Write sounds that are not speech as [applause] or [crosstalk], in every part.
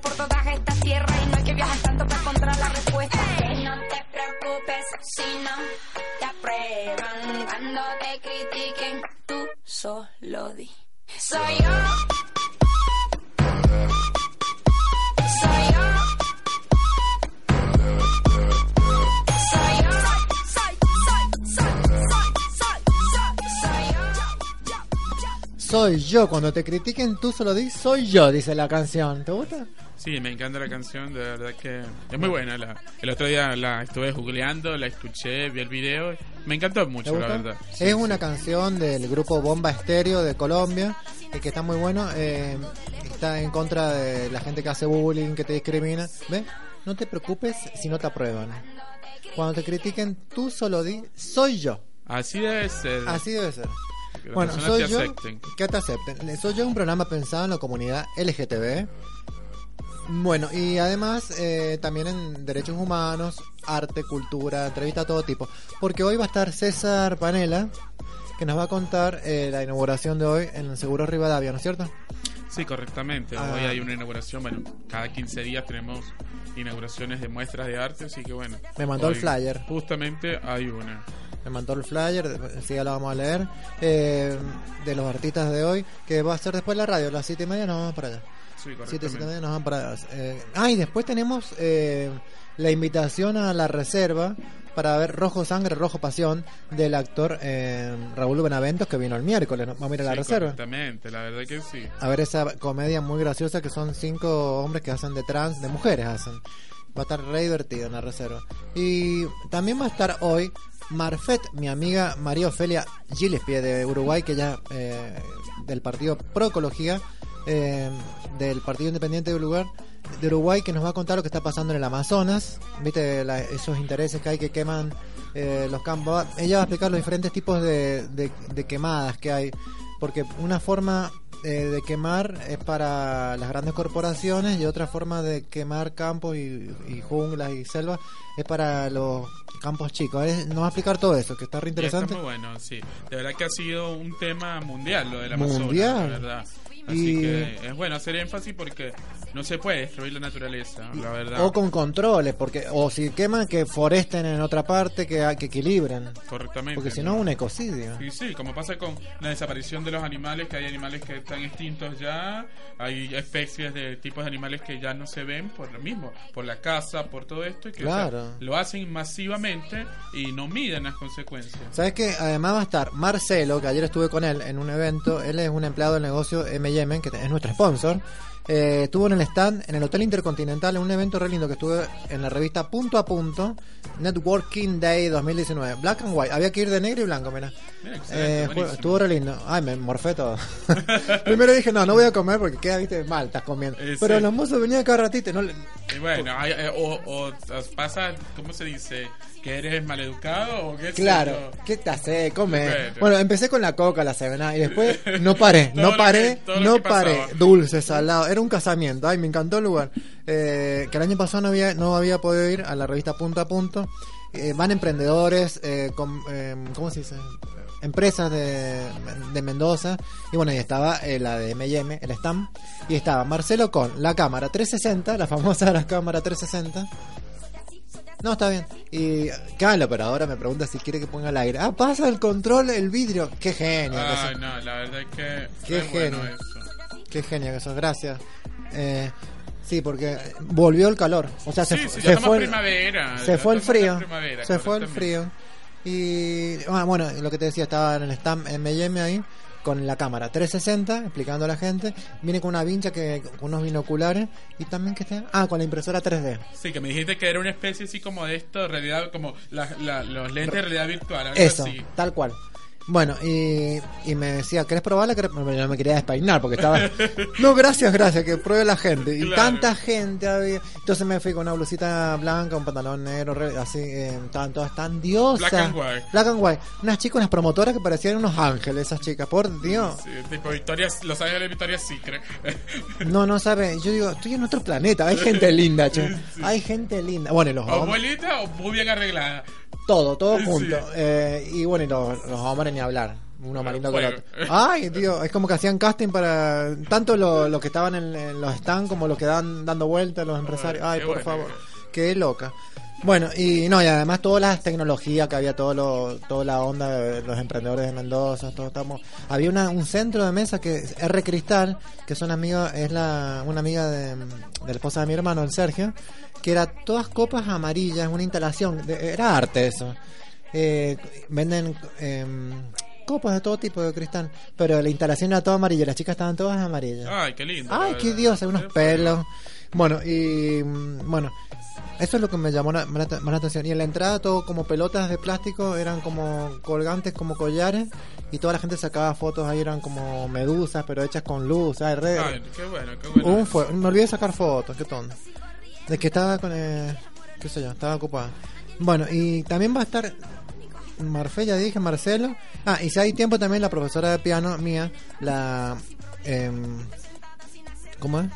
Por todas estas tierras y no hay que viajar tanto para encontrar la respuesta. Y no te preocupes si no te aprueban cuando te critiquen, tú solo di. Soy yo. Soy yo. Cuando te critiquen tú solo di soy yo, dice la canción. ¿Te gusta? Sí, me encanta la canción, de verdad que es muy buena. La, el otro día la estuve googleando, la escuché, vi el video. Me encantó ¿Te mucho, la verdad. es una canción del grupo Bomba Estéreo de Colombia, eh, que está muy bueno. eh, está en contra de la gente que hace bullying, que te discrimina. ¿Ves? No te preocupes si no te aprueban. Cuando te critiquen, tú solo di soy yo. Así debe ser. Así debe ser. Bueno, soy te yo. acepten. Que te acepten. Soy yo un programa pensado en la comunidad LGTB. Bueno, y además eh, también en derechos humanos, arte, cultura, entrevista de todo tipo. Porque hoy va a estar César Panela, que nos va a contar eh, la inauguración de hoy en el Seguro Rivadavia, ¿no es cierto? Sí, correctamente. Ah. Hoy hay una inauguración. Bueno, cada 15 días tenemos inauguraciones de muestras de arte, así que bueno. Me mandó el flyer. Justamente hay una. Me mandó el flyer, sí, ya lo vamos a leer, eh, de los artistas de hoy, que va a ser después la radio, a las siete y media nos vamos para allá. Sí, y nos vamos para. Eh, ah, y después tenemos eh, la invitación a la reserva para ver Rojo Sangre, Rojo Pasión del actor eh, Raúl Benaventos que vino el miércoles. ¿no? Vamos a ir a la Sí, reserva. Correctamente, la verdad que sí. A ver esa comedia muy graciosa que son cinco hombres que hacen de trans, de mujeres hacen. Va a estar re divertido en la reserva. Y también va a estar hoy Marfet, mi amiga María Ofelia Gillespie de Uruguay, que ya eh, del partido Pro Ecología, eh, del Partido Independiente de Uruguay, de Uruguay, que nos va a contar lo que está pasando en el Amazonas, viste la- esos intereses que hay que queman eh, los campos. Ella va a explicar los diferentes tipos de, de- de quemadas que hay, porque una forma eh, de quemar es para las grandes corporaciones y otra forma de quemar campos y, y junglas y selvas es para los campos chicos. Eh, Nos va a explicar todo eso, que está re está interesante. muy bueno, sí. De verdad que ha sido un tema mundial lo del Amazonas, Mundial. verdad. Así Y- que es bueno hacer énfasis porque no se puede destruir la naturaleza, la verdad. O con controles, porque o si queman que foresten en otra parte, que, que equilibren. Correctamente. Porque si no, es un ecocidio. Sí, sí, como pasa con la desaparición de los animales, que hay animales que están extintos ya, hay especies de tipos de animales que ya no se ven por lo mismo, por la caza, por todo esto, y que o sea, Claro. lo hacen masivamente y no miden las consecuencias. ¿Sabes que Además va a estar Marcelo, que ayer estuve con él en un evento. Él es un empleado del negocio M&M, que es nuestro sponsor. Eh, estuvo en el stand, en el Hotel Intercontinental, en un evento re lindo que estuve en la revista Punto a Punto, Networking Day 2019. Black and White. Había que ir de negro y blanco, mira. Eh, estuvo re lindo. Ay, me morfé todo. [laughs] Primero dije, no, no voy a comer porque queda, viste, mal, estás comiendo. Eh, Pero sí. los mozos venían cada ratito. No, le- Y bueno, hay- eh, o, o pasa, ¿cómo se dice? ¿Que eres maleducado o qué Claro? ¿qué te hace? Come. Bueno. Bueno, empecé con la coca, la sevena y después no paré, [laughs] no paré, que- no paré. Dulce, salado, era un casamiento. Ay, me encantó el lugar. Eh, que el año pasado no había, no había podido ir a la revista Punto a Punto. Eh, van emprendedores, eh, con, eh, ¿cómo se dice? Empresas de, de Mendoza. Y bueno, y estaba eh, la de M&M, el stand. Y estaba Marcelo con la cámara 360, la famosa [laughs] la cámara 360. No, está bien. Y cada la operadora me pregunta si quiere que ponga el aire. Ah, pasa el control, el vidrio. Qué genio. que no, la verdad es que Qué es bueno genio. eso. Qué genio que sos. Gracias. Eh, sí, porque volvió el calor. O sea, se, Sí, se fue primavera. se fue el frío. Se fue el frío. Y ah, bueno, lo que te decía, estaba en el stand M&M ahí con la cámara 360 explicando a la gente. Viene con una vincha que con unos binoculares y también que está ah, con la impresora 3D. Sí, que me dijiste que era una especie así como de esto, realidad, como la- la- los lentes de realidad virtual, algo Eso, así. tal cual. Bueno, y, y me decía, ¿querés probarla? No me quería despeinar porque estaba... [laughs] No, gracias, gracias, que pruebe la gente. Y Claro. tanta gente había. Entonces me fui con una blusita blanca, un pantalón negro, así, eh, estaban todas tan diosas. Black and white. Black and white. Unas chicas, unas promotoras que parecían unos ángeles, esas chicas, por Dios. Sí, tipo Victoria's, Los Ángeles Victoria's Secret. [laughs] No, no sabe. Yo digo, estoy en otro planeta. Hay gente linda, che. Hay gente linda. Bueno, y los hombres. Abuelita o muy bien arreglada. Todo, todo Sí. junto. Eh, y bueno, y los, los hombres ni hablar. Uno más lindo que el otro. Ay, tío, es como que hacían casting para tanto los lo que estaban en, en los stands como los que dan dando vueltas los empresarios. Ay, por favor. Qué loca. Bueno, y no, y además todas las tecnologías que había, todo lo, toda la onda de los emprendedores de Mendoza, todo estamos. Había una, un centro de mesa que es R Cristal, que es una amiga, es la, una amiga de, de la esposa de mi hermano, el Sergio, que era todas copas amarillas, una instalación, de- era arte eso. Eh, venden em, copas de todo tipo de cristal, pero la instalación era toda amarilla, las chicas estaban todas amarillas. Ay, qué lindo. Ay, qué dios, hay unos pelos. Bueno, y mm, bueno, eso es lo que me llamó la, más la- atención. Y en la entrada todo como pelotas de plástico, eran como colgantes, como collares, y toda la gente sacaba fotos ahí, eran como medusas, pero hechas con luz. Ay, qué bueno, qué bueno. un fue- me olvidé de sacar fotos, qué tonto. De que estaba con, eh, qué sé yo, estaba ocupada. Bueno, y también va a estar Marfe, ya dije, Marcelo. Ah, y si hay tiempo también la profesora de piano mía, la... em, ¿Cómo es?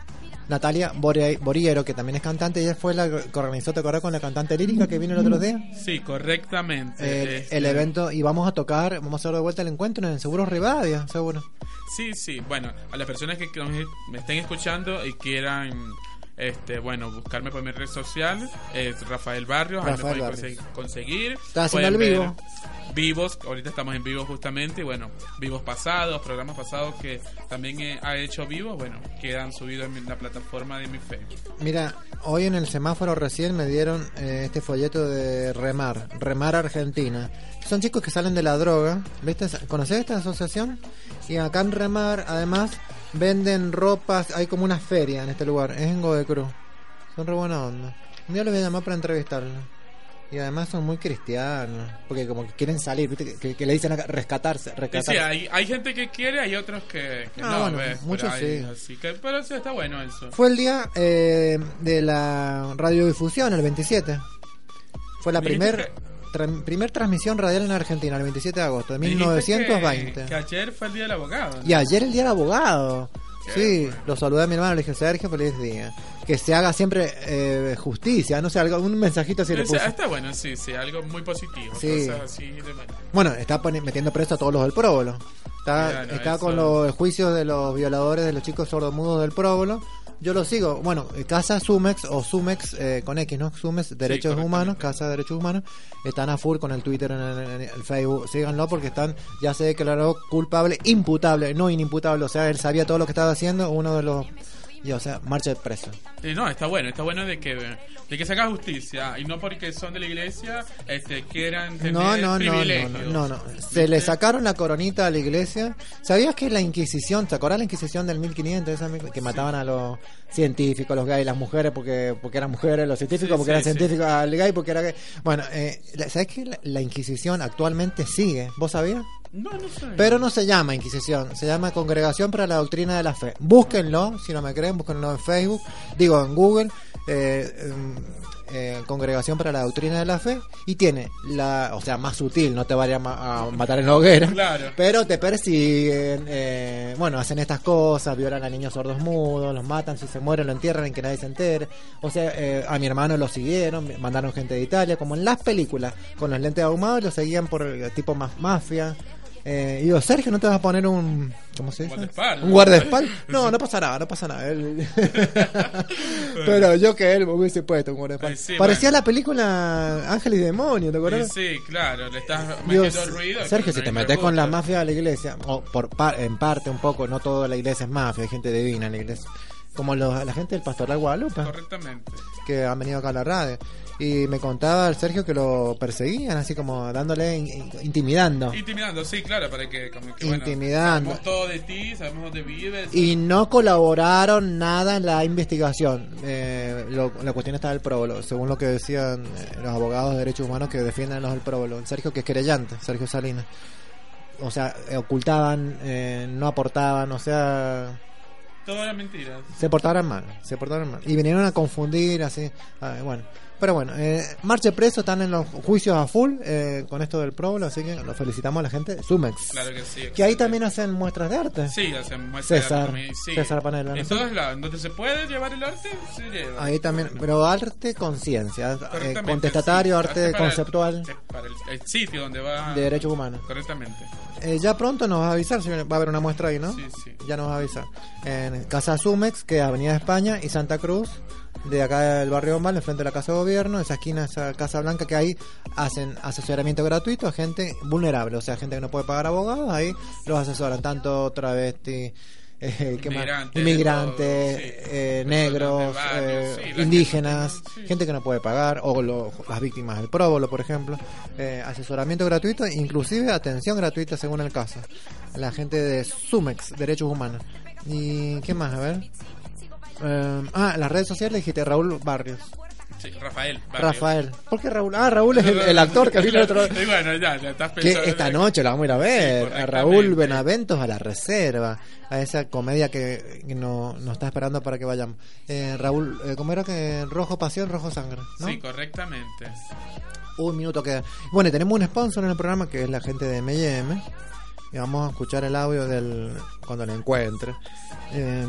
Natalia Boriero, que también es cantante, ella fue la que organizó, ¿te acuerdas con la cantante lírica que vino el otro día? Sí, correctamente. El, Este, el evento, y vamos a tocar, vamos a hacer de vuelta el encuentro en el Seguro Rivadia, seguro. Sí, sí. Bueno, a las personas que que me estén escuchando y quieran, este, bueno, buscarme por mi red social, es Rafael Barrios. ahí me Rafael pueden Barrios. conseguir. Está haciendo el vivo. Vivos, ahorita estamos en vivo justamente, y bueno, vivos pasados, programas pasados que también eh, ha hecho vivos, bueno, quedan subidos en la plataforma de mi Facebook. Mira, hoy en el semáforo recién me dieron eh, este folleto de Remar, Remar Argentina. Son chicos que salen de la droga, ¿viste? ¿Conocés esta asociación? Y acá en Remar, además, venden ropas, hay como una feria en este lugar, es en Godecruz. Son re buena onda. Un día los voy a llamar para entrevistarlos. Y además son muy cristianos, porque como que quieren salir, ¿viste? Que, que- que le dicen acá, rescatarse, rescatarse. sí, hay, hay gente que quiere, hay otros que, que Ah, no, bueno, muchos sí. Así que, pero sí, está bueno eso. Fue el día eh, de la radiodifusión, el 27. Fue la Dijiste primer, tra- primer transmisión radial en Argentina, el 27 de agosto de Me dijiste 1920. Que, que ayer fue el día del abogado. ¿no? Y ayer el día del abogado. Sí, bueno. lo saludé a mi hermano, le dije, Sergio, feliz día. Que se haga siempre eh, justicia, no sé, algo, un mensajito así le puse. está bueno, sí, sí, algo muy positivo. Sí. Cosas así de bueno. Está metiendo preso a todos los del próbolo. Está, está eso. con los juicios de los violadores de los chicos sordomudos del próbolo. Yo lo sigo. Bueno, eh, Casa Sumex o Sumex eh, con X, ¿no? Sumex, Derechos. Humanos, Casa de Derechos Humanos. Están a full con el Twitter, en el, en el Facebook. Síganlo porque están, ya se declaró culpable, imputable, no inimputable. O sea, él sabía todo lo que estaba haciendo. Uno de los. Y, o sea, marcha de preso. Y no, está bueno, está bueno de que de que se haga justicia y no porque son de la iglesia este quieran tener No, no, no, no, no, no, no. Se le sacaron la coronita a la iglesia. ¿Sabías que la Inquisición, ¿te acordás la Inquisición del 1500? Esa que mataban a los científicos, los gays, las mujeres porque porque eran mujeres, los científicos Sí, porque sí, eran científicos, al gay porque era gay. Bueno, eh, ¿sabes que la, la Inquisición actualmente sigue? ¿Vos sabías? No, no sé. Pero no se llama Inquisición, se llama Congregación para la Doctrina de la Fe. Búsquenlo, si no me creen, búsquenlo en Facebook, digo en Google, eh, Congregación para la Doctrina de la Fe, y tiene la, o sea, más sutil, no te vaya a, ma- a matar en la hoguera, Claro. pero te persiguen, eh, bueno, hacen estas cosas, violan a niños sordos mudos, los matan, si se mueren lo entierran en que nadie se entere. O sea, eh, a mi hermano lo siguieron, mandaron gente de Italia, como en las películas, con los lentes ahumados, lo seguían por el tipo más mafia. Eh, y digo, Sergio, ¿no te vas a poner un. ¿Cómo se dice? Guardaespaldas. Un guardaespaldas. No, no pasa nada, no pasa nada. Él- [laughs] Pero yo que él me hubiese puesto un guardaespaldas. Sí, Parecía bueno. la película Ángel y Demonio, ¿te acuerdas? Sí, sí, claro, le estás metiendo ruido. Sergio, si te metes con la mafia de la iglesia, o por pa- en parte un poco, no toda la iglesia es mafia, hay gente divina en la iglesia. Como los- la gente del Pastoral Guadalupe, Correctamente. que han venido acá a la radio. Y me contaba el Sergio que lo perseguían, así como dándole, in- in- intimidando. Intimidando, sí, claro, para que como que bueno, Intimidando. sabemos todo de ti, sabemos dónde vives. Y no colaboraron nada en la investigación. Eh, lo- la cuestión está del próbolo, según lo que decían eh, los abogados de derechos humanos que defienden los del próbolo. Sergio, que es querellante, Sergio Salinas. o sea, eh, ocultaban, eh, no aportaban, o sea, Todo era mentira. se portaban mal, se portaban mal. Y vinieron a confundir, así, bueno. Pero bueno, eh, Marche Preso están en los juicios a full eh, con esto del Problo, así que lo felicitamos a la gente de Sumex. Claro que sí. Que ahí también hacen muestras de arte. Sí, hacen muestras de César, arte también, sí. César Panela. En todos lados, donde se puede llevar el arte, se lleva. Ahí también, pero arte conciencia, eh, contestatario, sí. arte para- conceptual sí, Para el, el sitio donde va. de derechos humanos. Correctamente. Eh, ya pronto nos va a avisar si va a haber una muestra ahí, ¿no? Sí, sí. Ya nos va a avisar. En Casa Sumex, que es Avenida España y Santa Cruz, de acá del barrio Ombal, enfrente de la Casa de Gobierno, esa esquina, esa Casa Blanca, que ahí hacen asesoramiento gratuito a gente vulnerable, o sea, gente que no puede pagar abogados, ahí los asesoran, tanto travesti, eh, ¿qué más? Inmigrantes, sí. eh, negros, barrio, eh, sí, indígenas, sí. gente que no puede pagar, o lo- las víctimas del próbolo, por ejemplo. Eh, asesoramiento gratuito, inclusive atención gratuita según el caso. La gente de Sumex, Derechos Humanos. ¿Y qué más? A ver. Eh, ah, las redes sociales dijiste Raúl Barrios. Sí, Rafael. Rafael. ¿Por qué Raúl? Ah, Raúl es el, el actor que vino el otro [laughs] Y bueno, ya, ya estás que pensando. esta noche la vamos a ir a ver Sí, a Raúl. Benaventos a la reserva a esa comedia que, que no- nos está esperando para que vayamos eh, Raúl eh, ¿cómo era que rojo pasión rojo sangre ¿no? Sí, correctamente. un minuto queda bueno y tenemos un sponsor en el programa que es la gente de M&M y vamos a escuchar el audio del cuando lo encuentre Eh,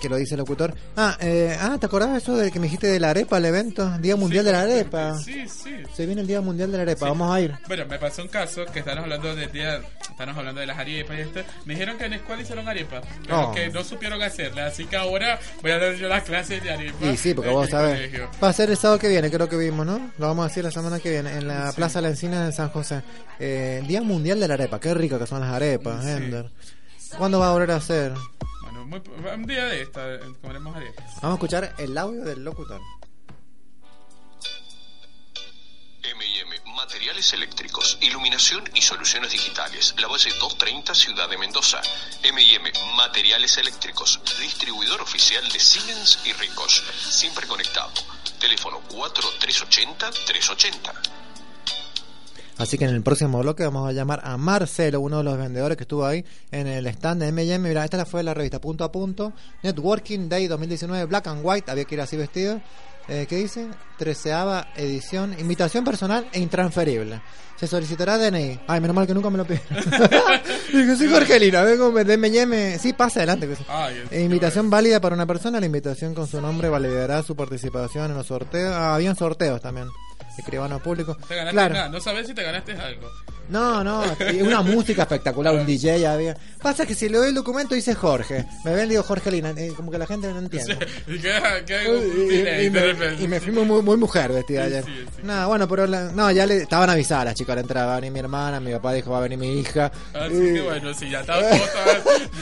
que lo dice el locutor ah eh, ah te acordás de eso de que me dijiste de la arepa el evento Día Mundial de la Arepa Sí, sí. se viene el Día Mundial de la Arepa Sí. vamos a ir Bueno, me pasó un caso que estamos hablando del día, estamos hablando de las arepas y esto. Me dijeron que en la escuela hicieron arepas, pero Oh. que no supieron hacerlas, así que ahora voy a dar yo las clases de arepas. Y sí, porque vos sabés. Va a ser el sábado que viene, creo que vimos, ¿no? Lo vamos a decir la semana que viene, en la Plaza La Encina de San José. Eh, Día Mundial de la Arepa. Qué rico que son las arepas, Sí. Ender. ¿Cuándo va a volver a hacer? Bueno, muy- un día de esta eh, comeremos arepas. Vamos a escuchar el audio del locutor. M&M Materiales Eléctricos, Iluminación y Soluciones Digitales. La base 230, Ciudad de Mendoza. M&M Materiales Eléctricos, distribuidor oficial de Siemens y Ricos. Siempre conectado. Teléfono 4380-380. Así que en el próximo bloque vamos a llamar a Marcelo, uno de los vendedores que estuvo ahí en el stand de M&M. Mira, esta fue la revista Punto a Punto, Networking Day 2019, Black and White, había que ir así vestido. Eh, ¿Qué dice? Treceava edición, invitación personal e intransferible. Se solicitará DNI. Ay, menos mal que nunca me lo pide. [laughs] Digo, soy Jorgelina, vengo de M&M. Sí, pasa adelante. que sí. Ay, Eh, invitación válida para una persona. La invitación con su nombre validará su participación en los sorteos. Ah, habían sorteos también. Escribano público. Te ganaste Claro. nada, no sabes si te ganaste algo. No, no, una música espectacular, un DJ había. Pasa que si le doy el documento dice Jorge. Me ven, digo Jorge Lina, eh, como que la gente no entiende. Y que, que Uy, y, y- y me, y me fui muy, muy, mujer vestida Sí, ayer. sí, sí. No, bueno, pero la- no, ya le estaban avisadas las chicas, la entrada va a venir mi hermana, mi papá dijo va a venir mi hija. Así Y- que bueno, si ya estaba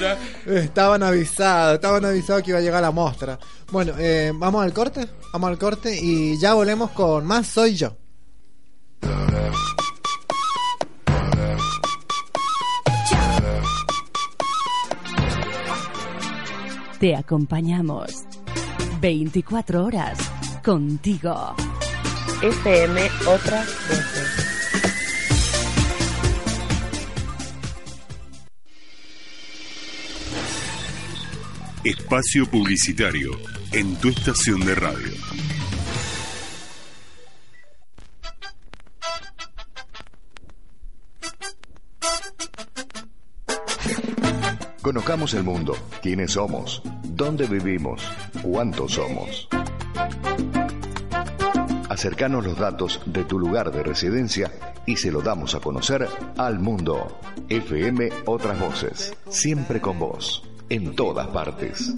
ya. Estaban avisados, estaban avisados que iba a llegar la mostra. Bueno, eh, vamos al corte, vamos al corte y ya volvemos con más Soy Yo. Te acompañamos 24 horas contigo. FM Otras Voces. Espacio publicitario en tu estación de radio. Conozcamos el mundo, quiénes somos, dónde vivimos, cuántos somos. Acercanos los datos de tu lugar de residencia y se lo damos a conocer al mundo. FM Otras Voces, siempre con vos, en todas partes.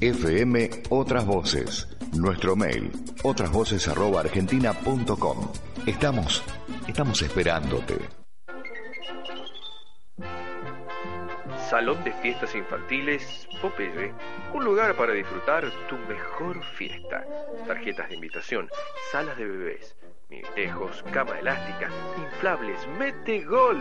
FM Otras Voces, nuestro mail, otrasvoces.argentina.com. Estamos, estamos esperándote. Salón de Fiestas Infantiles Popeye, un lugar para disfrutar tu mejor fiesta. Tarjetas de invitación, salas de bebés, minitejos, cama elástica, inflables, mete gol.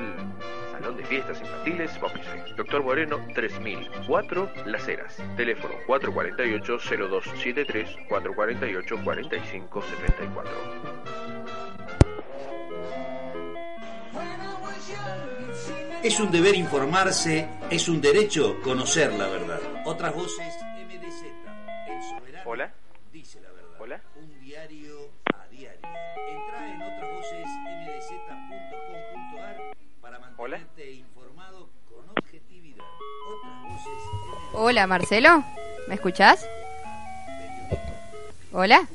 Salón de Fiestas Infantiles Popeye. Doctor Moreno 3004 Las Heras. Teléfono 448-0273 448-4574. Es un deber informarse, es un derecho conocer la verdad. Otras voces, MDZ, el soberano Hola. dice la verdad. Hola. Un diario a diario. Entra en otrasvocesmdz.com.ar para mantenerte informado con objetividad. Otras voces Hola, Marcelo. ¿Me escuchás? Hola.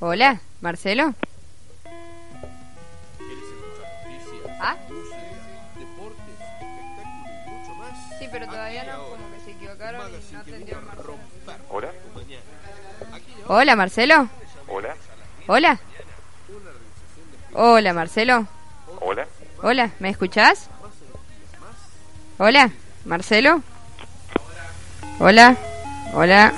Hola, Marcelo. Hola, Marcelo. Hola. Hola. Hola, Marcelo. Hola. Hola, ¿me escuchás? Hola, Marcelo. Hola. Hola.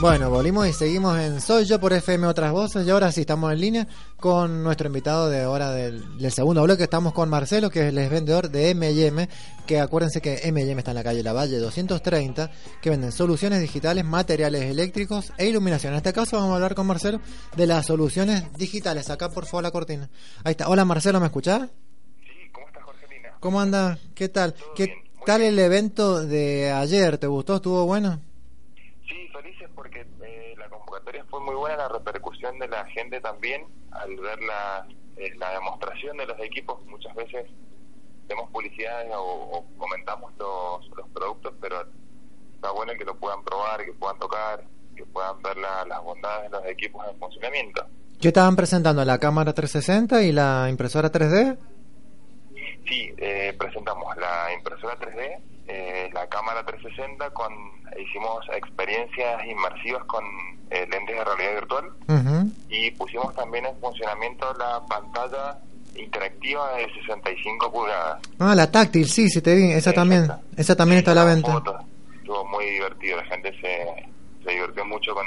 Bueno, volvimos y seguimos en Soy Yo por FM Otras Voces y ahora sí estamos en línea con nuestro invitado de ahora del, del segundo bloque. Estamos con Marcelo, que es el vendedor de M&M, que acuérdense que M&M está en la calle La Valle 230, que venden soluciones digitales, materiales eléctricos e iluminación. En este caso vamos a hablar con Marcelo de las soluciones digitales. Acá por favor la cortina. Ahí está. Hola Marcelo, ¿me escuchás? ¿Cómo anda? ¿Qué tal? ¿Qué tal el evento de ayer? ¿Te gustó? ¿Estuvo bueno? Porque eh, la convocatoria fue muy buena, la repercusión de la gente también, al ver la, eh, la demostración de los equipos, muchas veces hacemos publicidades o, o comentamos los, los productos, pero está bueno que lo puedan probar, que puedan tocar, que puedan ver la- las bondades de los equipos en funcionamiento. ¿Qué estaban presentando? ¿La cámara 360 y la impresora 3D? Sí, eh, presentamos la impresora 3D, eh, la cámara 360, con hicimos experiencias inmersivas con eh, lentes de realidad virtual y pusimos también en funcionamiento la pantalla interactiva de 65 pulgadas. Ah, la táctil, sí, sí te vi. Esa también. Esa también está a la venta. Fotos. Estuvo muy divertido, la gente se, se divirtió mucho con,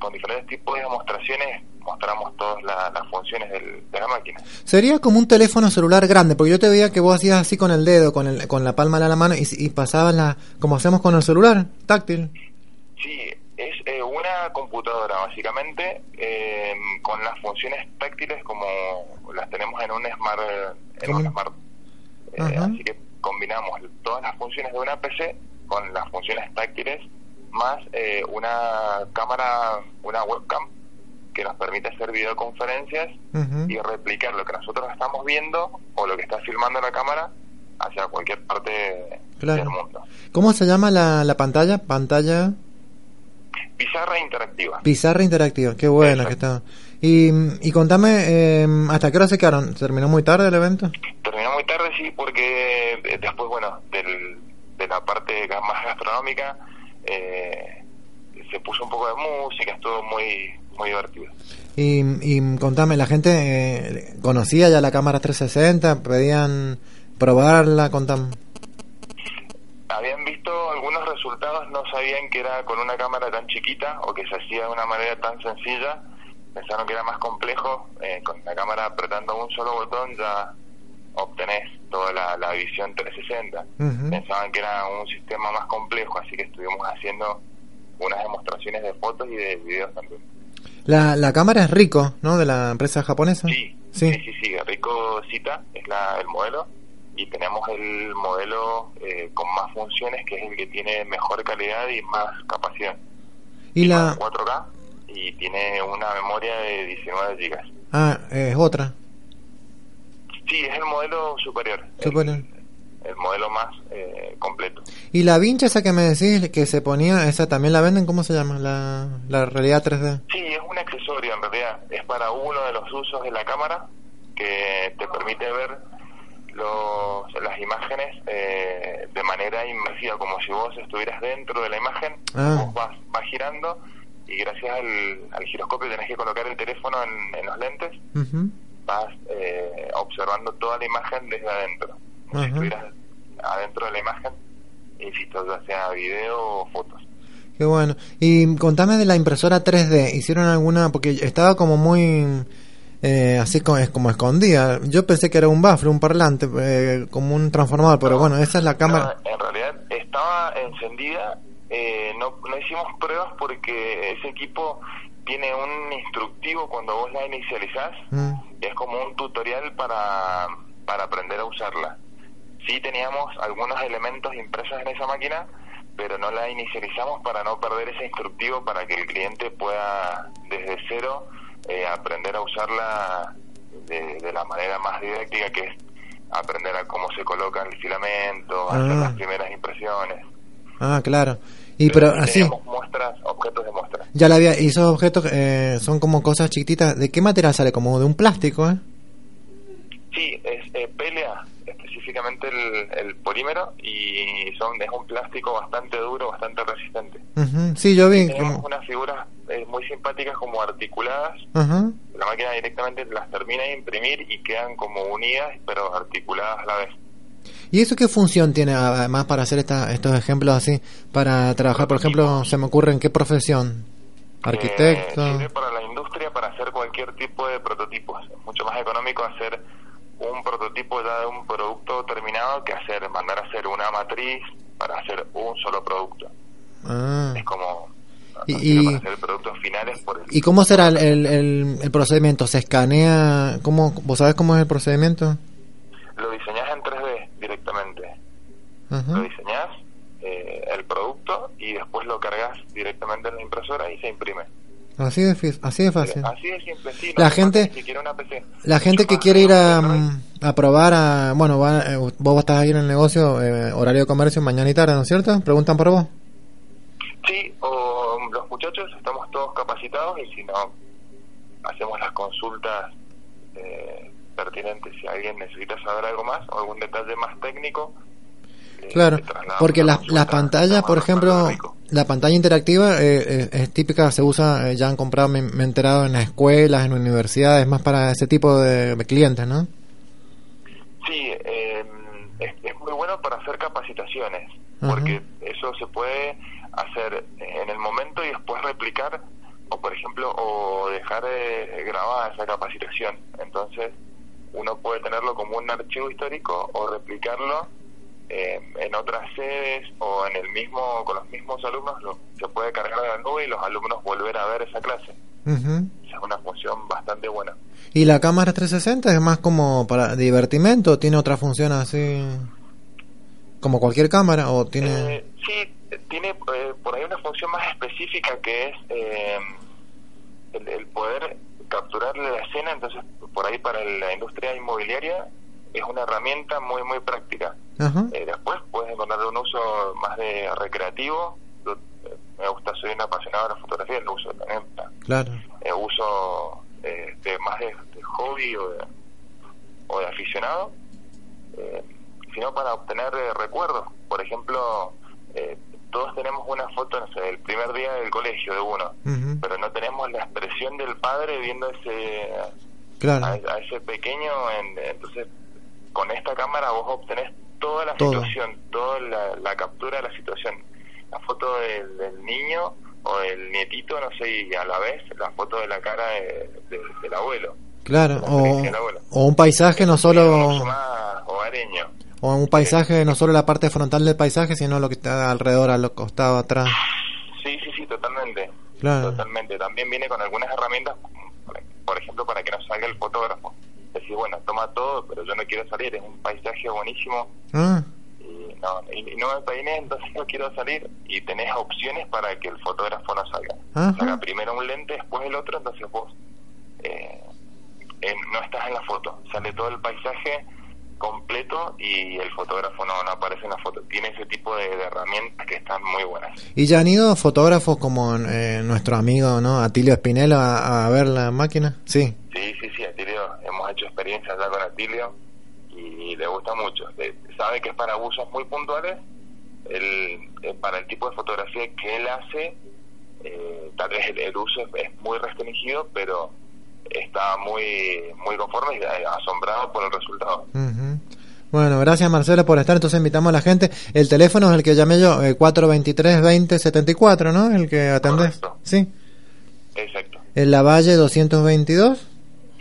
con diferentes tipos de demostraciones, mostramos todas la- las funciones del- de la máquina. Sería como un teléfono celular grande, porque yo te veía que vos hacías así con el dedo, con, el, con la palma de la mano y, y pasabas la, como hacemos con el celular, táctil. Sí, es eh, una computadora básicamente eh, con las funciones táctiles como las tenemos en un smart, en un smart. Eh, así que combinamos todas las funciones de una PC con las funciones táctiles más eh, una cámara, una webcam que nos permite hacer videoconferencias y replicar lo que nosotros estamos viendo o lo que está filmando la cámara hacia cualquier parte Claro. del mundo. ¿Cómo se llama la, la pantalla? Pantalla Pizarra interactiva. pizarra interactiva. Qué buena que está. Y, y contame, eh, ¿hasta qué hora se quedaron? ¿Terminó muy tarde el evento? Terminó muy tarde, sí, porque eh, después, bueno, del, de la parte más gastronómica, eh, se puso un poco de música, estuvo muy muy divertido. Y, y contame, ¿la gente eh, conocía ya la cámara 360? ¿Pedían probarla? Contame. Habían visto algunos resultados, no sabían que era con una cámara tan chiquita o que se hacía de una manera tan sencilla pensaron que era más complejo, eh, con la cámara apretando un solo botón ya obtenés toda la, la visión 360. Ujú. Pensaban que era un sistema más complejo, así que estuvimos haciendo unas demostraciones de fotos y de videos también. La, la cámara es Rico, ¿no? De la empresa japonesa. Sí, sí, sí, sí, Rico Cita es la, el modelo y tenemos el modelo eh, con más funciones que es el que tiene mejor calidad y más capacidad. Y la... 4K y tiene una memoria de 19 gigas. Ah, es otra. Sí, es el modelo superior, el modelo más eh, completo. Y la vincha esa que me decís que se ponía, esa también la venden, ¿cómo se llama? La, la realidad 3D. Sí, es un accesorio en realidad. Es para uno de los usos de la cámara que te permite ver los, las imágenes eh, de manera inmersiva, como si vos estuvieras dentro de la imagen, Ah. vos vas, vas girando y gracias al, al giroscopio tenés que colocar el teléfono en, en los lentes, Ujú. Vas eh, observando toda la imagen desde adentro, como si estuvieras adentro de la imagen, insisto, ya sea video o fotos. Qué bueno. Y contame de la impresora 3D. ¿Hicieron alguna? Porque estaba como muy... eh, así como, es como escondida. Yo pensé que era un buffer, un parlante, eh, como un transformador, pero bueno, esa es la cámara. No, en realidad estaba encendida, eh, no, no hicimos pruebas porque ese equipo tiene un instructivo cuando vos la inicializás, Mm. es como un tutorial para, para aprender a usarla. Sí teníamos algunos elementos impresos en esa máquina, pero no la inicializamos para no perder ese instructivo para que el cliente pueda desde cero eh, aprender a usarla de, de la manera más didáctica que es aprender a cómo se coloca el filamento, hacer Ah. las primeras impresiones. Ah, claro. Y pero así, muestras, objetos de muestra. ya la había... Y esos objetos eh, son como cosas chiquititas. ¿De qué material sale? Como de un plástico, ¿eh? Sí, es eh, pelea específicamente el, el polímero y son es un plástico bastante duro, bastante resistente. Ujú. Sí, yo vi. Tenemos como- unas figuras eh, muy simpáticas como articuladas. Ajá. La máquina directamente las termina de imprimir y quedan como unidas pero articuladas a la vez. ¿Y eso qué función tiene además para hacer esta, estos ejemplos así? Para trabajar, por ejemplo, se me ocurre en qué profesión? Arquitecto. Eh, sirve para la industria para hacer cualquier tipo de prototipos. Es mucho más económico hacer un prototipo ya de un producto terminado que hacer mandar a hacer una matriz para hacer un solo producto. Ah. Es como Y, y, hacer productos finales por el ¿y cómo será el, el, el- procedimiento? ¿Se escanea? ¿Cómo, ¿Vos sabés cómo es el procedimiento? lo diseñás en 3D directamente. Lo diseñás eh, el producto y después lo cargas directamente en la impresora y se imprime. Así de, así de fácil. Así de simple, sí. La no falta gente- una PC. La gente que quiere ir a, mm, a probar, a, bueno, va- eh, vos estás ahí en el negocio, eh, horario de comercio mañana y tarde, ¿no es cierto? Preguntan por vos. Sí, o los muchachos estamos todos capacitados y si no, hacemos las consultas eh, pertinentes. Si alguien necesita saber algo más o algún detalle más técnico, eh, Claro, porque la las, las pantallas, por ejemplo, la pantalla interactiva eh, eh, es típica, se usa, eh, ya han comprado, me, me he enterado, en escuelas, en universidades, más para ese tipo de, clientes, ¿no? Sí, eh, es, es muy bueno para hacer capacitaciones, porque eso se puede hacer en el momento y después replicar, o por ejemplo, o dejar eh, grabada esa capacitación. Entonces, uno puede tenerlo como un archivo histórico o replicarlo eh, en otras sedes o en el mismo con los mismos alumnos lo, se puede cargar a la nube y los alumnos volver a ver esa clase. Esa es una función bastante buena. ¿Y la cámara 360 es más como para divertimento tiene otra función así? ¿Como cualquier cámara o tiene...? Eh, sí, tiene eh, por ahí una función más específica que es eh, el, el poder capturar la escena, entonces por ahí para la industria inmobiliaria es una herramienta muy muy práctica. Eh, después puedes encontrar un uso más de recreativo. Yo, eh, me gusta, soy un apasionado de la fotografía, lo uso también. Claro. eh, uso eh, de más de, de hobby o de, o de aficionado, sino para obtener recuerdos. Por ejemplo, eh, todos tenemos una foto, no sé, del primer día del colegio de uno, pero no tenemos la expresión del padre viendo ese Claro. a, a ese pequeño. En, entonces, con esta cámara vos obtenés toda la Todo. situación, toda la, la captura de la situación. La foto del, del niño o el nietito, no sé, y a la vez la foto de la cara de- de- del abuelo. Claro, La o, del o un paisaje no solo más hogareño. O un paisaje no solo la parte frontal del paisaje, sino lo que está alrededor, a los costados, atrás. Sí, sí, sí, totalmente. Claro. Totalmente. También viene con algunas herramientas, por- ejemplo, para que no salga el fotógrafo. Decir, bueno, toma todo, pero yo no quiero salir, es un paisaje buenísimo Ah, y no, y, y no me peiné, [laughs] entonces no quiero salir. Y tenés opciones para que el fotógrafo no salga. Ajá. Saca primero un lente, después el otro, entonces vos eh, eh, no estás en la foto. Sale todo el paisaje completo y el fotógrafo no, no aparece en la foto. Tiene ese tipo de, de herramientas que están muy buenas. y ya han ido fotógrafos como eh, nuestro amigo, ¿no? Atilio Espinel a, a ver la máquina. Sí. Sí, sí, sí, Atilio, hemos hecho experiencias ya con Atilio y le gusta mucho. Sabe que es para usos muy puntuales, el, eh, para el tipo de fotografía que él hace, eh, tal vez el, el uso es, es muy restringido, pero está muy muy conforme y eh, asombrado por el resultado. Bueno, gracias Marcelo por estar. Entonces invitamos a la gente. El teléfono es el que llamé yo, eh, 423-2074, ¿no? El que atendés. Sí. Exacto. En la Valle 222,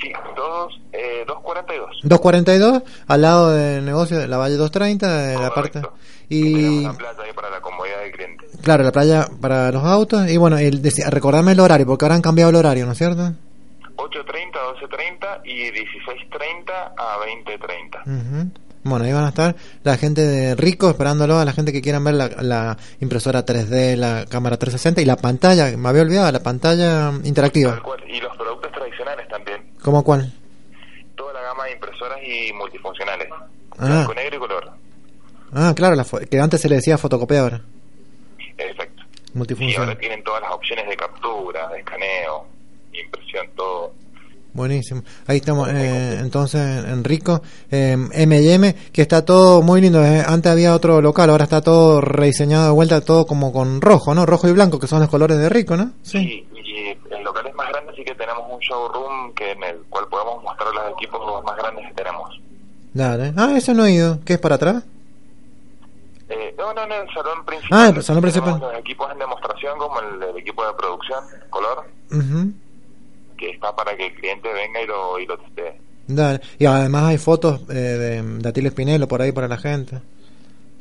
Sí, dos, eh, 242. 242, al lado del negocio de la Valle 230, de la parte. Y Una playa ahí para la comodidad del cliente. claro, la playa para los autos. Y bueno, el, recordame el horario, porque ahora han cambiado el horario, ¿no es cierto? 8.30, 12.30 y 16.30 a 20.30. Ujú. Bueno, ahí van a estar la gente de Rico esperándolo, a la gente que quieran ver la, la impresora 3D, la cámara 360 y la pantalla, me había olvidado, la pantalla interactiva. Y los productos tradicionales también. ¿Cómo cuál? Toda la gama de impresoras y multifuncionales. Ah. Blanco, negro y color. Ah, claro, la que antes se le decía fotocopiadora, Exacto. Y multifunción. ahora tienen todas las opciones de captura, de escaneo, impresión, todo. Buenísimo. Ahí estamos, eh, entonces, en Rico, eh, M&M, que está todo muy lindo. eh. Antes había otro local, ahora está todo rediseñado de vuelta, todo como con rojo, ¿no? Rojo y blanco, que son los colores de Rico, ¿no? Sí. Y en locales más grandes sí que tenemos un showroom que en el cual podemos mostrar los equipos más grandes que tenemos. Dale. Ah, eso no he ido. ¿Qué es para atrás? Eh, no, no, no, el salón principal. Ah, el salón principal. Los equipos en demostración, como el, el equipo de producción, color, Ujú. Que está para que el cliente venga y lo, y lo testee. Dale. Y además hay fotos eh, de, de Atilio Spinello por ahí para la gente.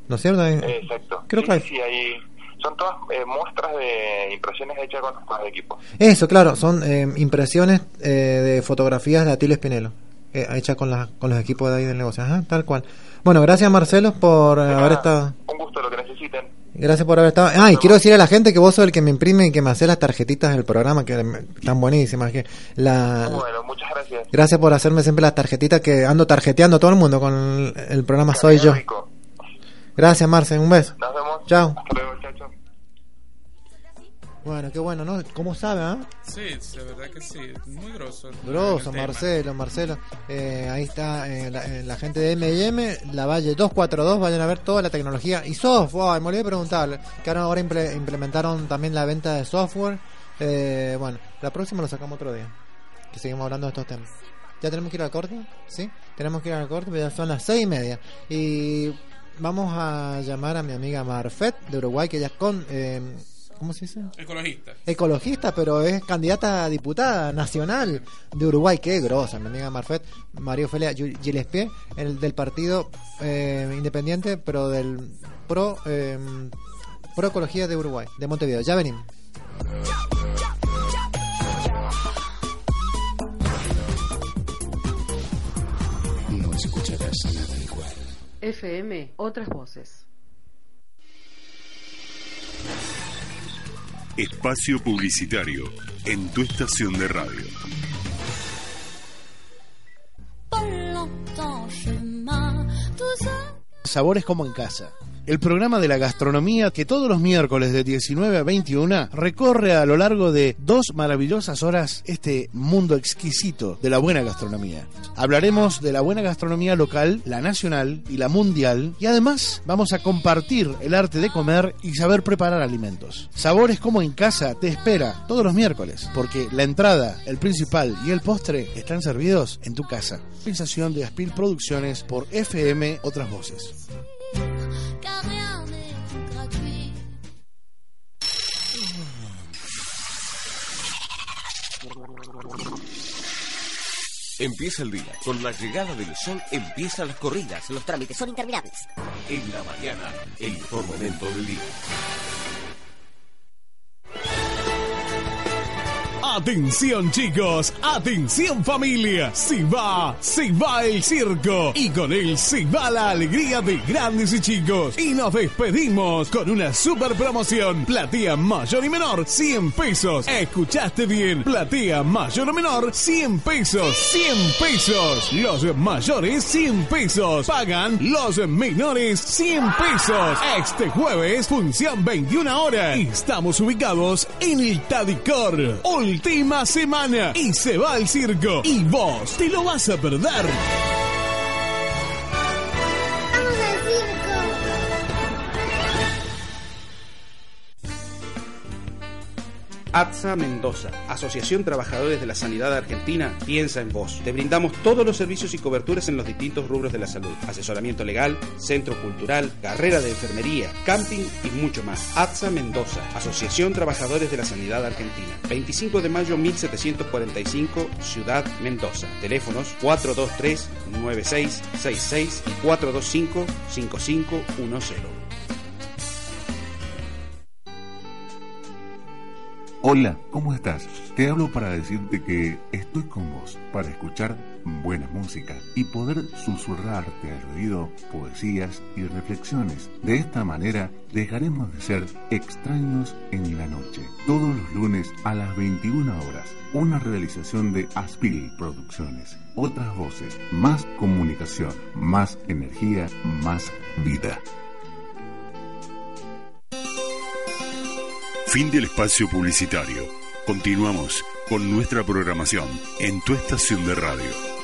¿No es cierto? Exacto. Creo sí, que hay- sí, hay- son todas eh, muestras de impresiones hechas con, los equipos. Eso, claro, son eh, impresiones eh, de fotografías de Atilio Spinello, eh, hechas con, las con los equipos de ahí del negocio. Ajá, tal cual. Bueno, gracias Marcelo por haber estado. Un gusto, lo que necesiten. Gracias por haber estado. Ah, y quiero decir a la gente que vos sos el que me imprime y que me hace las tarjetitas del programa, que están buenísimas. Que la, Bueno, muchas gracias. gracias por hacerme siempre las tarjetitas que ando tarjeteando a todo el mundo con el, el programa Soy Yo. Gracias, Marce. Un beso. Nos vemos. Chao. Hasta luego, chao, chao. Bueno, qué bueno, ¿no? ¿Cómo sabe, ah? Sí, de verdad que sí. Muy grosso. Grosso. Marcelo, Marcelo. Eh, ahí está eh, la, eh, la gente de M&M, la Valle 242, vayan a ver toda la tecnología y software. Me olvidé preguntarle, que ahora, ahora imple- implementaron también la venta de software. Eh, bueno, la próxima lo sacamos otro día, que seguimos hablando de estos temas. ¿Ya tenemos que ir al corte? ¿Sí? Tenemos que ir al corte, pero ya son las seis y media. Y vamos a llamar a mi amiga Marfet de Uruguay, que ella es con... ¿Cómo se dice? Ecologista. ecologista, pero es candidata a diputada nacional de Uruguay. Qué grosa, mi amiga Marfet, María Ofelia Gillespie, el del partido eh, independiente, pero del pro, eh, pro ecología de Uruguay, de Montevideo. Ya venimos. No escucharás nada igual. FM, otras voces. Espacio publicitario en tu estación de radio. Sabores como en casa. El programa de la gastronomía que todos los miércoles de 19 a 21 recorre a lo largo de dos maravillosas horas este mundo exquisito de la buena gastronomía. Hablaremos de la buena gastronomía local, la nacional y la mundial y además vamos a compartir el arte de comer y saber preparar alimentos. Sabores como en casa te espera todos los miércoles porque la entrada, el principal y el postre están servidos en tu casa. De Aspil Producciones por FM Otras Voces. Empieza el día. Con la llegada del sol empiezan las corridas. Los trámites son interminables. En la mañana, el mejor momento del día. Atención chicos, atención familia, si va, si va el circo. Y con él se va la alegría de grandes y chicos. Y nos despedimos con una super promoción, platea mayor y menor 100 pesos, escuchaste bien, platea mayor o menor 100 pesos, 100 pesos, los mayores 100 pesos, pagan los menores 100 pesos, este jueves función 21 horas, estamos ubicados en el Tadicor, última semana y se va al circo y vos te lo vas a perder. ATSA Mendoza, Asociación Trabajadores de la Sanidad Argentina, piensa en vos. Te brindamos todos los servicios y coberturas en los distintos rubros de la salud. Asesoramiento legal, centro cultural, carrera de enfermería, camping y mucho más. ATSA Mendoza, Asociación Trabajadores de la Sanidad Argentina. 25 de mayo 1745, Ciudad Mendoza. Teléfonos 423-9666 y 425-5510. Hola, ¿cómo estás? Te hablo para decirte que estoy con vos para escuchar buena música y poder susurrarte al oído poesías y reflexiones. De esta manera dejaremos de ser extraños en la noche. Todos los lunes a las 21 horas. Una realización de Aspil Producciones. Otras voces, más comunicación, más energía, más vida. Fin del espacio publicitario. Continuamos con nuestra programación en tu estación de radio.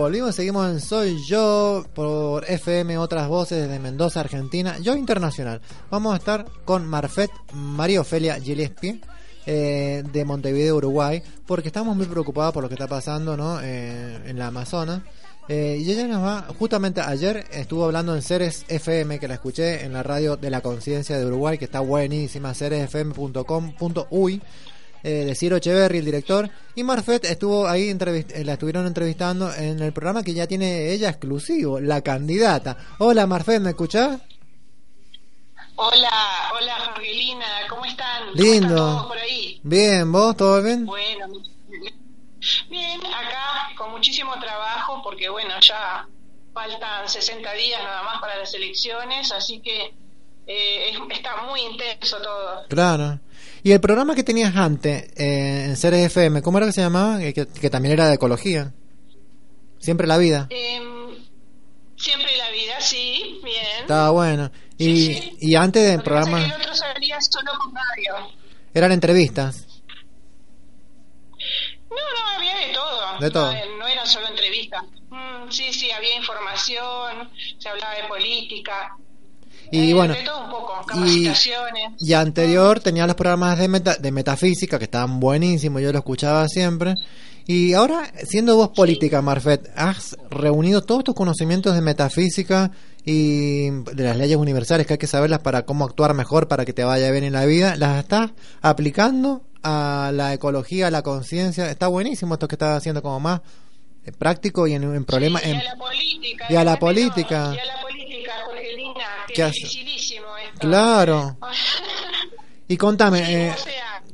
Volvimos, seguimos en Soy Yo por FM Otras Voces desde Mendoza, Argentina. Yo Internacional. Vamos a estar con Marfet María Ofelia Gillespie. eh, de Montevideo, Uruguay, porque estamos muy preocupados por lo que está pasando ¿no? Eh, en la Amazonas. Eh, y ella nos va, justamente ayer estuvo hablando en Ceres FM, que la escuché en la radio de la conciencia de Uruguay, que está buenísima, ceresfm.com.uy eh, de Ciro Echeverry, el director, y Marfet estuvo ahí, eh, la estuvieron entrevistando en el programa que ya tiene ella exclusivo, La Candidata. Hola Marfet, ¿me escuchás? Hola, hola Jorgelina, ¿cómo están? ¿Cómo Lindo. están todos por ahí? Bien, ¿vos? ¿Todo bien? Bueno, bien, acá con muchísimo trabajo porque bueno, ya faltan 60 días nada más para las elecciones, así que eh, es- está muy intenso todo. Claro. Y el programa que tenías antes eh, en Ceres FM, ¿cómo era que se llamaba? Eh, Que, que también era de ecología. Siempre la vida. Em, siempre la vida, sí, bien. Estaba bueno. Y, y antes del programa el otro salía solo con radio. eran entrevistas. No, no, había de todo. De todo. No, no eran solo entrevistas. Mm, sí, sí, había información, se hablaba de política. Y eh, bueno, de todo un poco, y, capacitaciones. y anterior tenía los programas de, meta- de metafísica que estaban buenísimos, yo lo escuchaba siempre. Y ahora, siendo vos política, Marfet, has reunido todos tus conocimientos de metafísica y de las leyes universales que hay que saberlas para cómo actuar mejor, para que te vaya bien en la vida, las estás aplicando a la ecología, a la conciencia. Está buenísimo esto que estás haciendo como más práctico y en, en problemas. y en- a la política. y a la política. Y a la política, Jorgelina, que ¿Qué es hace? dificilísimo esto. Claro. [laughs] Y contame, eh,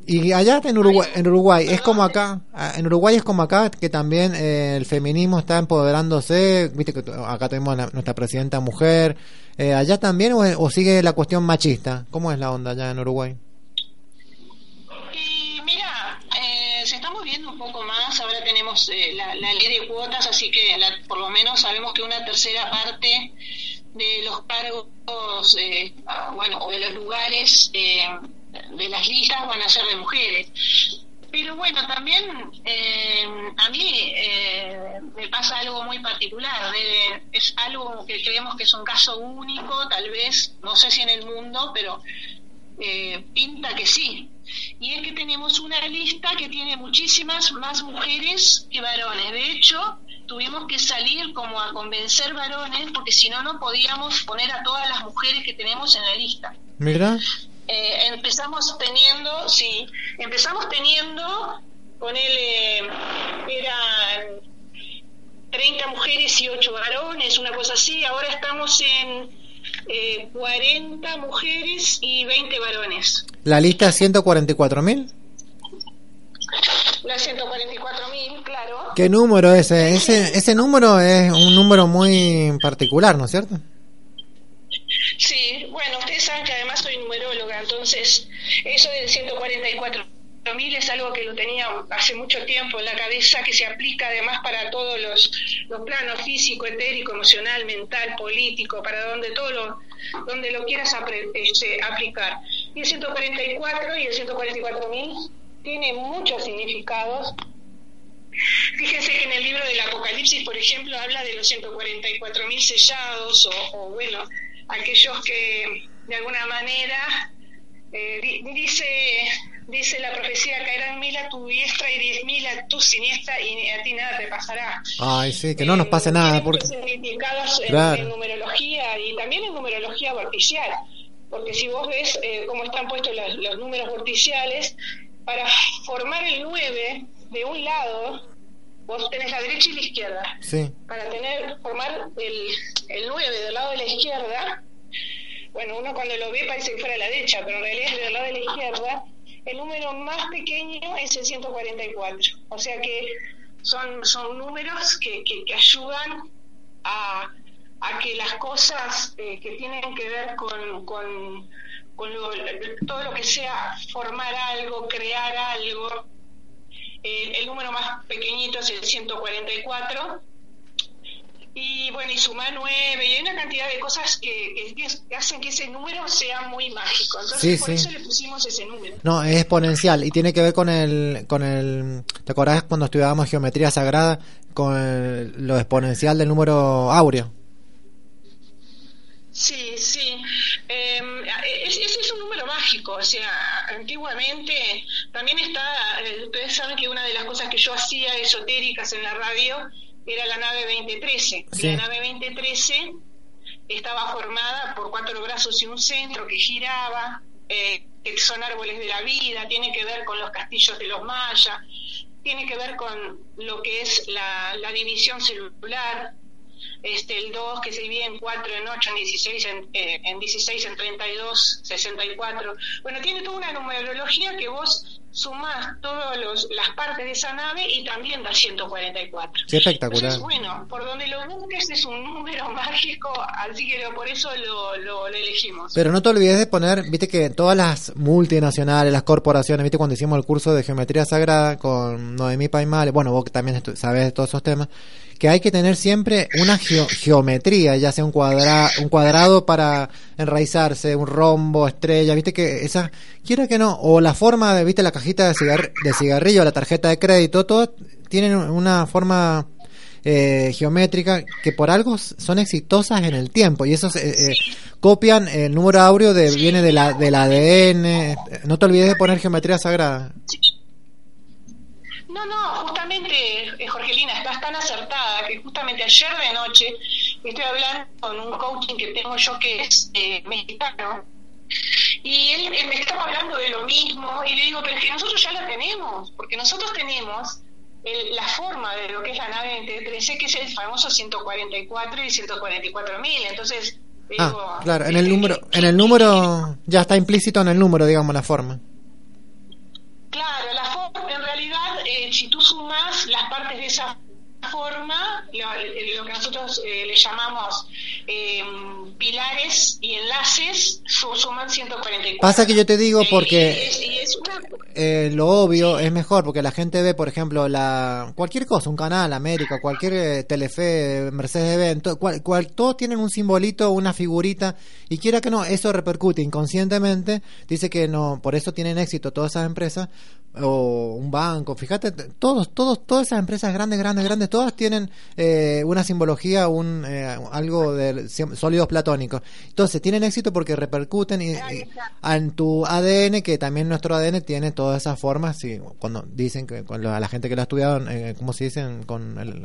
y allá en Uruguay, en Uruguay es como acá, ah, en Uruguay es como acá que también eh, el feminismo está empoderándose, viste que acá tenemos la- nuestra presidenta mujer, eh, allá también o, o sigue la cuestión machista, ¿cómo es la onda allá en Uruguay? Y mira, eh, se está moviendo un poco más ahora tenemos eh, la, ley de cuotas, así que la- por lo menos sabemos que una tercera parte de los cargos, eh, bueno, o de los lugares eh, de las listas van a ser de mujeres. Pero bueno, también eh, a mí me pasa algo muy particular. de- es algo que creemos que es un caso único, tal vez, no sé si en el mundo, pero eh, pinta que sí. Y es que tenemos una lista que tiene muchísimas más mujeres que varones. De hecho, tuvimos que salir como a convencer varones, porque si no, no podíamos poner a todas las mujeres que tenemos en la lista. Mira, Eh, empezamos teniendo, sí, empezamos teniendo, ponele, eran 30 mujeres y 8 varones, una cosa así, ahora estamos en eh, 40 mujeres y 20 varones. la lista es 144.000. La 144.000, claro. ¿Qué número es ese? ese? Ese número es un número muy particular, ¿no es cierto? Sí, bueno, ustedes saben que además soy numeróloga, entonces eso del 144 mil es algo que lo tenía hace mucho tiempo en la cabeza, que se aplica además para todos los, los planos físico, etérico, emocional, mental, político, para donde todo lo, donde lo quieras este, aplicar. Y el 144 y el 144 mil tiene muchos significados. Fíjense que en el libro del Apocalipsis, por ejemplo, habla de los 144 mil sellados o, bueno, aquellos que de alguna manera eh, di- dice dice la profecía caerán mil a tu diestra y diez mil a tu siniestra y a ti nada te pasará. Ay, sí, que no nos pase nada. Porque... Significados en numerología y también en numerología vorticial, porque si vos ves eh, cómo están puestos los, los números vorticiales, para formar el 9 de un lado, vos tenés la derecha y la izquierda. Sí. Para tener formar el, el 9 del lado de la izquierda, bueno, uno cuando lo ve parece que fuera a la derecha, pero en realidad es del lado de la izquierda, el número más pequeño es el 144. O sea que son, son números que, que, ayudan a, a que las cosas eh, que tienen que ver con, con, con lo- todo lo que sea formar algo, crear algo, eh, el número más pequeñito es el 144 y bueno, y sumar 9 y hay una cantidad de cosas que, hacen que ese número sea muy mágico. Entonces Sí, por sí. eso le pusimos ese número. No, es exponencial y tiene que ver con el, con el, ¿te acordás cuando estudiábamos geometría sagrada con el- lo exponencial del número áureo? Sí, sí. Eh, es- ese es un número mágico. O sea, antiguamente también está. eh, ustedes saben que una de las cosas que yo hacía esotéricas en la radio era la nave 2013. Sí. La nave 2013 estaba formada por cuatro brazos y un centro que giraba, eh, que son árboles de la vida, tiene que ver con los castillos de los mayas, tiene que ver con lo que es la, la división celular, este el 2 que se divide en 4, en 8, en 16, en, eh, en 16, en 32, 64. Bueno, tiene toda una numerología que vos sumás todas las partes de esa nave y también da 144. Qué espectacular. Entonces, bueno, por donde lo busques es un número [laughs] mágico, así que por eso lo, lo, lo elegimos. Pero no te olvides de poner, viste que todas las multinacionales, las corporaciones, viste cuando hicimos el curso de geometría sagrada con Noemí Paimales, bueno, vos también sabés de todos esos temas, que hay que tener siempre una geo- geometría, ya sea un, cuadra, un cuadrado para enraizarse, un rombo, estrella, viste que esa, quiera que no, o la forma de, viste, la cajita de, cigar- cigarrillo, la tarjeta de crédito, todo tienen una forma eh, geométrica que por algo son exitosas en el tiempo y esos eh, eh, copian el número áureo de, viene de la, del ADN. No te olvides de poner geometría sagrada. No, no, justamente, eh, Jorgelina, estás tan acertada que justamente ayer de noche estoy hablando con un coaching que tengo yo que es eh, mexicano y él, él me estaba hablando de lo mismo y le digo, pero es que nosotros ya la tenemos, porque nosotros tenemos el- la forma de lo que es la nave 23, que es el famoso 144 y 144 mil, entonces digo, Ah, claro, en el número, en el número ya está implícito en el número, digamos, la forma. Claro, la forma, en realidad, eh, si tú sumas las partes de esa forma, lo, lo que nosotros eh, le llamamos eh, pilares y enlaces, su- suman 144. Pasa que yo te digo Eh, porque y es- y es una- eh, lo obvio es mejor porque la gente ve, por ejemplo, la cualquier cosa, un canal, América, cualquier eh, Telefe, Mercedes Benz, cual, cual- todos tienen un simbolito, una figurita y quiera que no, eso repercute inconscientemente. Dice que no, por eso tienen éxito todas esas empresas o un banco. Fíjate, todos, todos, todas esas empresas grandes, grandes, grandes, todas tienen eh, una simbología, un eh, algo de sólidos platónicos. Entonces tienen éxito porque repercuten y, y- en tu ADN, que también nuestro ADN tiene todas esas formas. Y cuando dicen que con la, la gente que lo ha estudiado, eh, ¿cómo se dicen? Con el,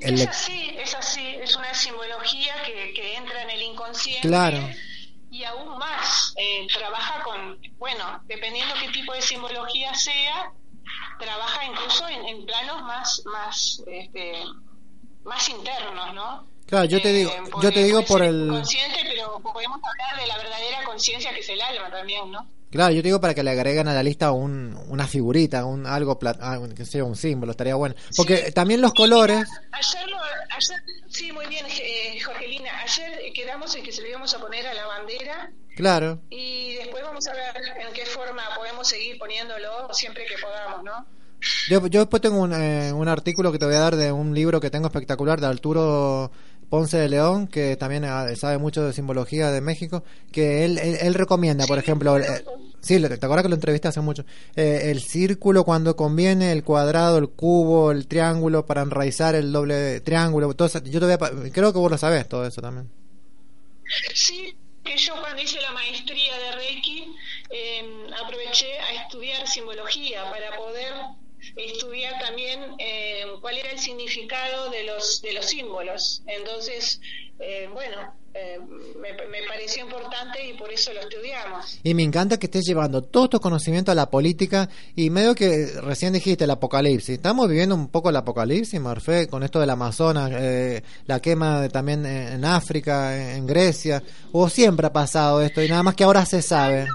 el- Es así, es así, es una simbología que, que entra en el inconsciente. Claro. Y aún más, eh, trabaja con, bueno, dependiendo qué tipo de simbología sea, trabaja incluso en, en planos más, más, este, más internos, ¿no? Claro, yo te digo, yo te digo por el, Consciente, pero podemos hablar de la verdadera conciencia que es el alma también, ¿no? Claro, yo te digo para que le agreguen a la lista un, una figurita, un algo, ah, un- que sea un símbolo, estaría bueno, porque también los colores, Ayer, lo, ayer sí, muy bien, eh, Jorgelina. Ayer quedamos en que se lo íbamos a poner a la bandera claro. y después vamos a ver en qué forma podemos seguir poniéndolo siempre que podamos, ¿no? Yo, yo después tengo un, eh, un artículo que te voy a dar de un libro que tengo espectacular de Arturo Ponce de León, que también ah, sabe mucho de simbología de México, que él, él, él recomienda, por ejemplo, eh, sí, lo- te acuerdas que lo entrevisté hace mucho, Eh, el círculo cuando conviene, el cuadrado, el cubo, el triángulo para enraizar el doble triángulo, todo eso, yo te voy a pa- creo que vos lo sabés todo eso también. Sí, que yo cuando hice la maestría de Reiki eh, aproveché a estudiar simbología para poder estudiar también eh, cuál era el significado de los de los símbolos. Entonces, eh, bueno, eh, me, me pareció importante y por eso lo estudiamos. Y me encanta que estés llevando todos tus conocimientos a la política y medio que recién dijiste el apocalipsis. Estamos viviendo un poco el apocalipsis, Marfe, con esto del Amazonas, eh, la quema de- también en África, en, en Grecia. O siempre ha pasado esto y nada más que ahora se sabe.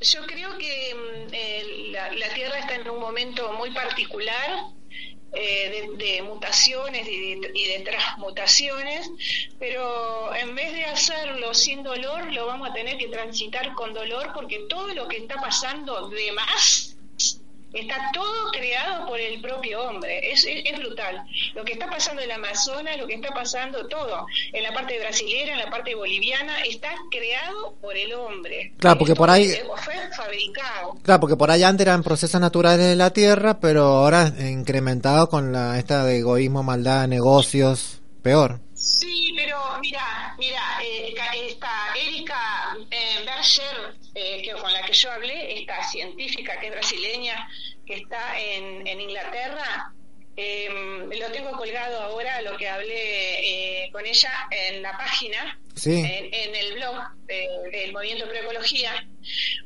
Yo creo que mm, eh, la, la Tierra está en un momento muy particular eh, de, de mutaciones y de, y de transmutaciones, pero en vez de hacerlo sin dolor, lo vamos a tener que transitar con dolor porque todo lo que está pasando de más está todo creado por el propio hombre. Es, es, es brutal. Lo que está pasando en la Amazonas, lo que está pasando todo, en la parte brasilera, en la parte boliviana, está creado por el hombre. Claro, porque por ahí, Fue fabricado. claro, porque por ahí antes eran procesos naturales de la Tierra, pero ahora incrementado con la esta de egoísmo, maldad, negocios, peor. Sí, pero mira, mira, eh, esta Erika eh, Berger, eh, que, con la que yo hablé, esta científica que es brasileña, que está en, en Inglaterra, eh, lo tengo colgado ahora, lo que hablé eh, con ella en la página, Sí. en, en el blog de- del Movimiento Proecología.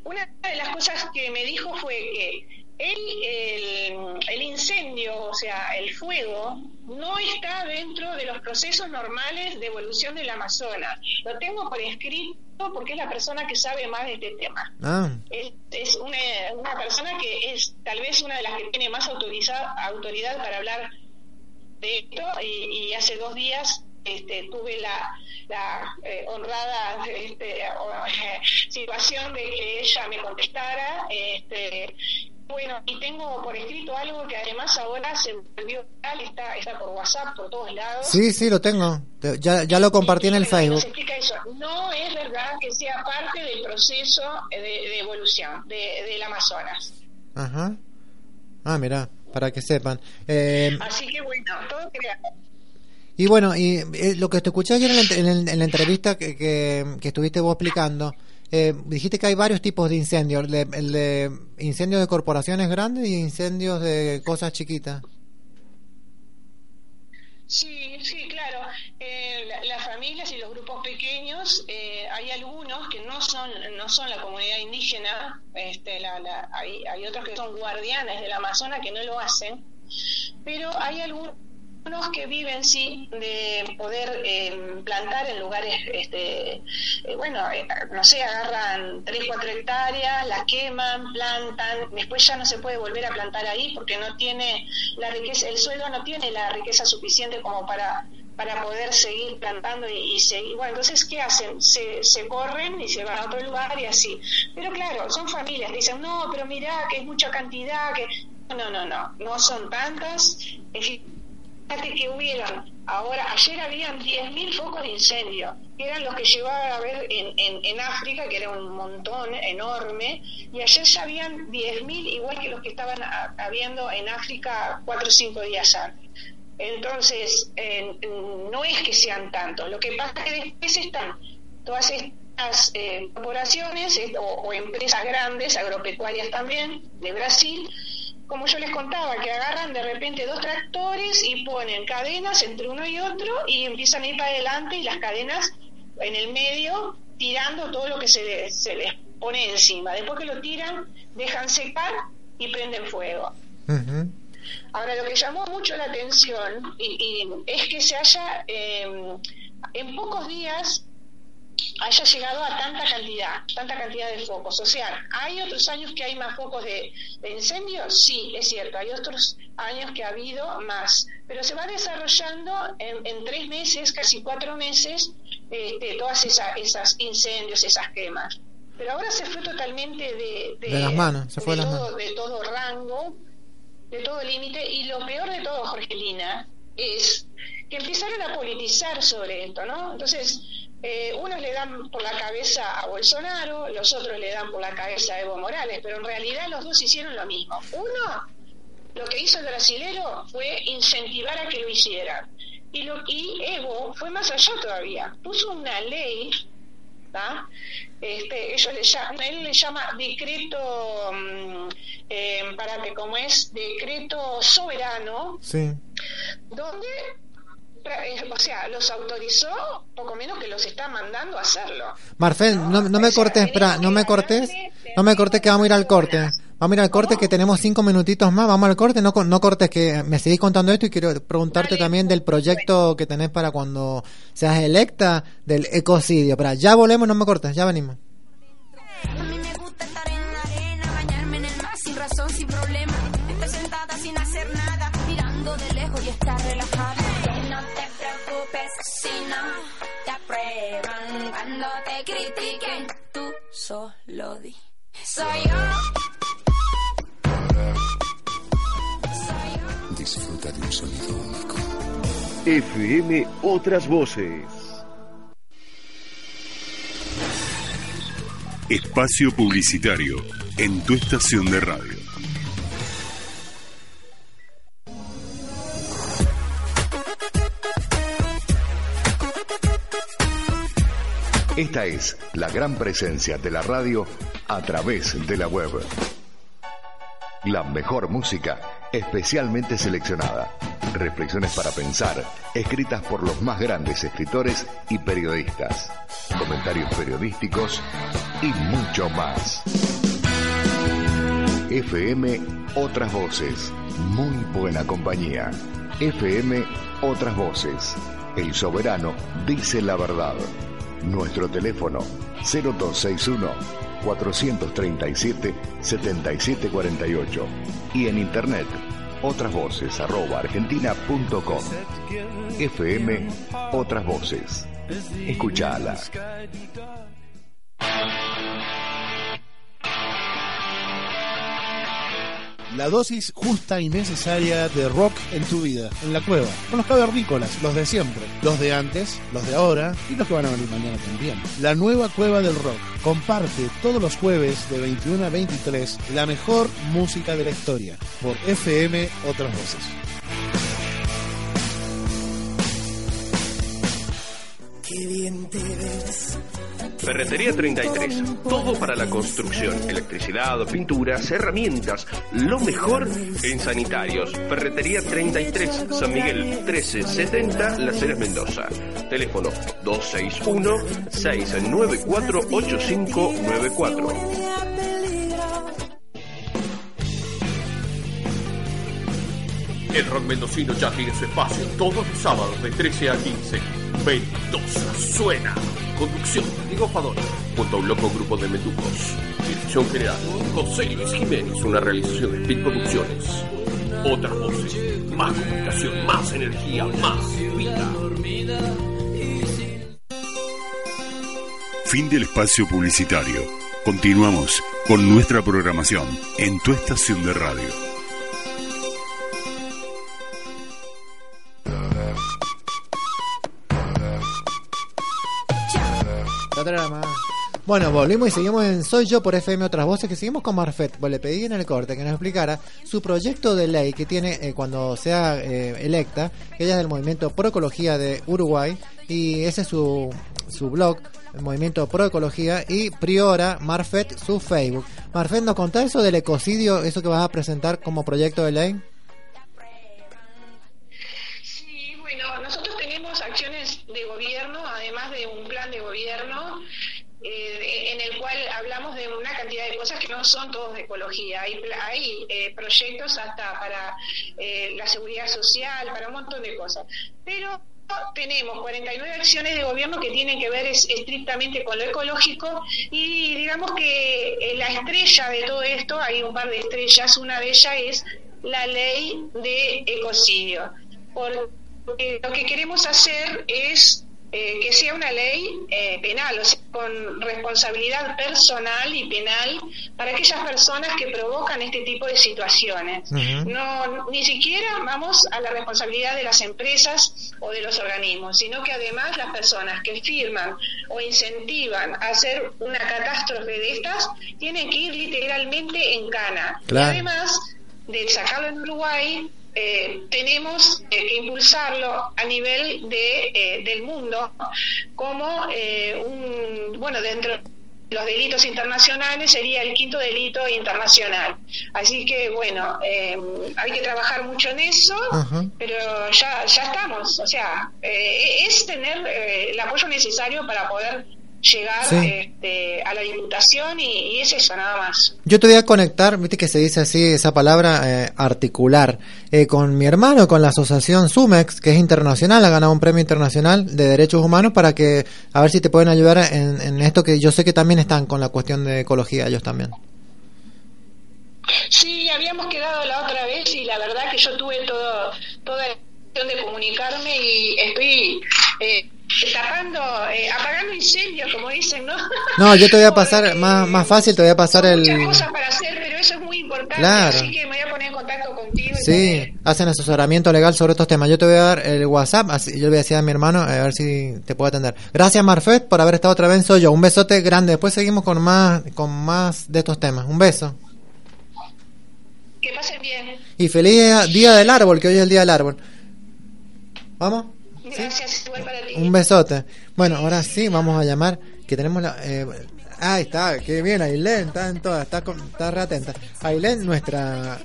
Una de las cosas que me dijo fue que el, el, el incendio, o sea, el fuego, no está dentro de los procesos normales de evolución del Amazonas. Lo tengo por escrito porque es la persona que sabe más de este tema. Ah, Es, es una, una persona que es tal vez una de las que tiene más autoriza- autoridad para hablar de esto y, y hace dos días este, tuve la, la eh, honrada este, [laughs] situación de que ella me contestara este, bueno y tengo por escrito algo que además ahora se volvió viral, está, está por WhatsApp por todos lados sí, sí, lo tengo. Te- Ya, ya lo compartí en el Facebook. nos explica eso. No es verdad que sea parte del proceso de, de evolución de, del Amazonas. Ajá. Ah, mira, para que sepan. Eh, Así que bueno, todo creado. Y bueno, y eh, lo que te escuché ayer en la, en en la entrevista que, que, que estuviste vos explicando, eh, dijiste que hay varios tipos de incendios, el de, incendios de corporaciones grandes y incendios de cosas chiquitas. Sí, sí, claro. Eh, la- las familias y los grupos pequeños, eh, hay algunos que no son no son la comunidad indígena, este, la, la- hay, hay otros que son guardianes del Amazonas que no lo hacen, pero hay algunos que viven sí de poder eh, plantar en lugares este eh, bueno eh, no sé agarran 3, 4 hectáreas las queman plantan después ya no se puede volver a plantar ahí porque no tiene la riqueza el suelo no tiene la riqueza suficiente como para para poder seguir plantando y, y seguir. Bueno, entonces, ¿qué hacen? Se, se corren y se van a otro lugar y así. Pero claro, son familias, dicen, no, pero mirá que es mucha cantidad, que. No, no, no, no son tantas. Fíjate que hubieron, ahora, ayer habían 10.000 focos de incendio, que eran los que llevaba a ver en, en, en África, que era un montón enorme, y ayer ya habían 10.000, igual que los que estaban habiendo en África cuatro o cinco días antes. Entonces, no es que sean tantos, lo que pasa es que después están todas estas eh, corporaciones eh, o empresas grandes, agropecuarias también, de Brasil, como yo les contaba, que agarran de repente dos tractores y ponen cadenas entre uno y otro y empiezan a ir para adelante y las cadenas en el medio tirando todo lo que se, se les pone encima. Después que lo tiran, dejan secar y prenden fuego. Ahora, lo que llamó mucho la atención y, y es que se haya, eh, en pocos días, haya llegado a tanta cantidad, tanta cantidad de focos. O sea, ¿hay otros años que hay más focos de, de incendios? Sí, es cierto, hay otros años que ha habido más, pero se va desarrollando en, en tres meses, casi cuatro meses, este, todas esas, esas incendios, esas quemas. Pero ahora se fue totalmente de, De las manos, se fue de las todo, manos. de todo rango, de todo límite, y lo peor de todo, Jorgelina, es que empezaron a politizar sobre esto, ¿no? Entonces, eh, unos le dan por la cabeza a Bolsonaro, los otros le dan por la cabeza a Evo Morales, pero en realidad los dos hicieron lo mismo. Uno, lo que hizo el brasilero fue incentivar a que lo hicieran. Y, lo, y Evo fue más allá todavía, puso una ley ¿tá? Este, ellos le llaman, él le llama decreto, mm, eh, para que como es decreto soberano, Sí. donde, o sea, los autorizó, poco menos que los está mandando a hacerlo. Marfel, no, no me cortes, espera, no me cortes, no me cortes que vamos a ir al corte. Vamos a ir al corte que tenemos cinco minutitos más, vamos al corte, no, no cortes que me seguís contando esto y quiero preguntarte también del proyecto que tenés para cuando seas electa del ecocidio. Espera, ya volvemos, no me cortes, ya venimos. Cuando te critiquen, tú solo di. Soy yo. Disfruta de un sonido único. FM Otras Voces. Espacio publicitario en tu estación de radio. Esta es la gran presencia de la radio a través de la web. La mejor música especialmente seleccionada. Reflexiones para pensar, escritas por los más grandes escritores y periodistas. Comentarios periodísticos y mucho más. FM Otras Voces. Muy buena compañía. FM Otras Voces. El soberano dice la verdad. Nuestro teléfono 0261 437 7748 y en internet otrasvoces arroba argentina.com FM Otras Voces. Escuchala. La dosis justa y necesaria de rock en tu vida, en la cueva, con los cavernícolas, los de siempre, los de antes, los de ahora y los que van a venir mañana también. La nueva cueva del rock comparte todos los jueves de 21 a 23 la mejor música de la historia por FM Otras Voces. Qué bien te ves. Ferretería 33. Todo para la construcción. Electricidad, pinturas, herramientas. Lo mejor en sanitarios. Ferretería 33. San Miguel 1370. Las Heras Mendoza. Teléfono 261-694-8594. El rock mendocino ya tiene su espacio todos los sábados de 13 a 15. Mendoza suena. Conducción Diego Fadona, junto a un loco grupo de menducos. Dirección general José Luis Jiménez, una realización de Speed Producciones. Otras voces, más comunicación, más energía, más vida. Fin del espacio publicitario. Continuamos con nuestra programación en tu estación de radio. Bueno, volvimos y seguimos en Soy Yo por FM Otras Voces, que seguimos con Marfet. Pues le pedí en el corte que nos explicara su proyecto de ley que tiene eh, cuando sea eh, electa. Ella es del movimiento Pro Ecología de Uruguay y ese es su, su blog, el movimiento Pro Ecología y Priora Marfet su Facebook. Marfet, ¿nos contás eso del ecocidio, eso que vas a presentar como proyecto de ley? Sí, bueno, nosotros tenemos acciones de gobierno, además de un plan de gobierno, eh, en el cual hablamos de una cantidad de cosas que no son todos de ecología. Hay, hay eh, proyectos hasta para eh, la seguridad social, para un montón de cosas. Pero tenemos 49 acciones de gobierno que tienen que ver es- estrictamente con lo ecológico y digamos que eh, la estrella de todo esto, hay un par de estrellas, una de ellas es la ley de ecocidio. Porque lo que queremos hacer es eh, que sea una ley eh, penal, o sea, con responsabilidad personal y penal para aquellas personas que provocan este tipo de situaciones. No, ni siquiera vamos a la responsabilidad de las empresas o de los organismos, sino que además las personas que firman o incentivan a hacer una catástrofe de estas tienen que ir literalmente en cana. Claro. Y además de sacarlo en Uruguay, eh, tenemos eh, que impulsarlo a nivel de, eh, del mundo como eh, un, bueno, dentro de los delitos internacionales sería el quinto delito internacional. Así que, bueno, eh, hay que trabajar mucho en eso, pero ya, ya estamos. O sea, eh, es tener eh, el apoyo necesario para poder llegar Sí. este, a la diputación y, y es eso, nada más. Yo te voy a conectar, viste que se dice así esa palabra, eh, articular, eh, con mi hermano, con la asociación Sumex, que es internacional, ha ganado un premio internacional de derechos humanos para que, a ver si te pueden ayudar en, en esto que yo sé que también están con la cuestión de ecología ellos también. Sí, habíamos quedado la otra vez y la verdad que yo tuve todo, toda la de comunicarme y estoy eh, tapando, eh, apagando incendios, como dicen, ¿no? [laughs] No, yo te voy a pasar, más, más fácil, te voy a pasar el... Muchas cosas para hacer, pero eso es muy importante, Claro. así que me voy a poner en contacto contigo. y Sí, hacen asesoramiento legal sobre estos temas. Yo te voy a dar el WhatsApp, así, yo le voy a decir a mi hermano a ver si te puedo atender. Gracias Marfet por haber estado otra vez en Soy Yo. Un besote grande. Después seguimos con más, con más de estos temas. Un beso. Que pasen bien. Y feliz día del árbol, que hoy es el día del árbol. ¿Vamos? Gracias, igual para ti. Un besote. Bueno, ahora sí, vamos a llamar, que tenemos la... Eh, ahí está, qué bien, Ailén, está en todas, está, con- está re atenta. Ailén, nuestra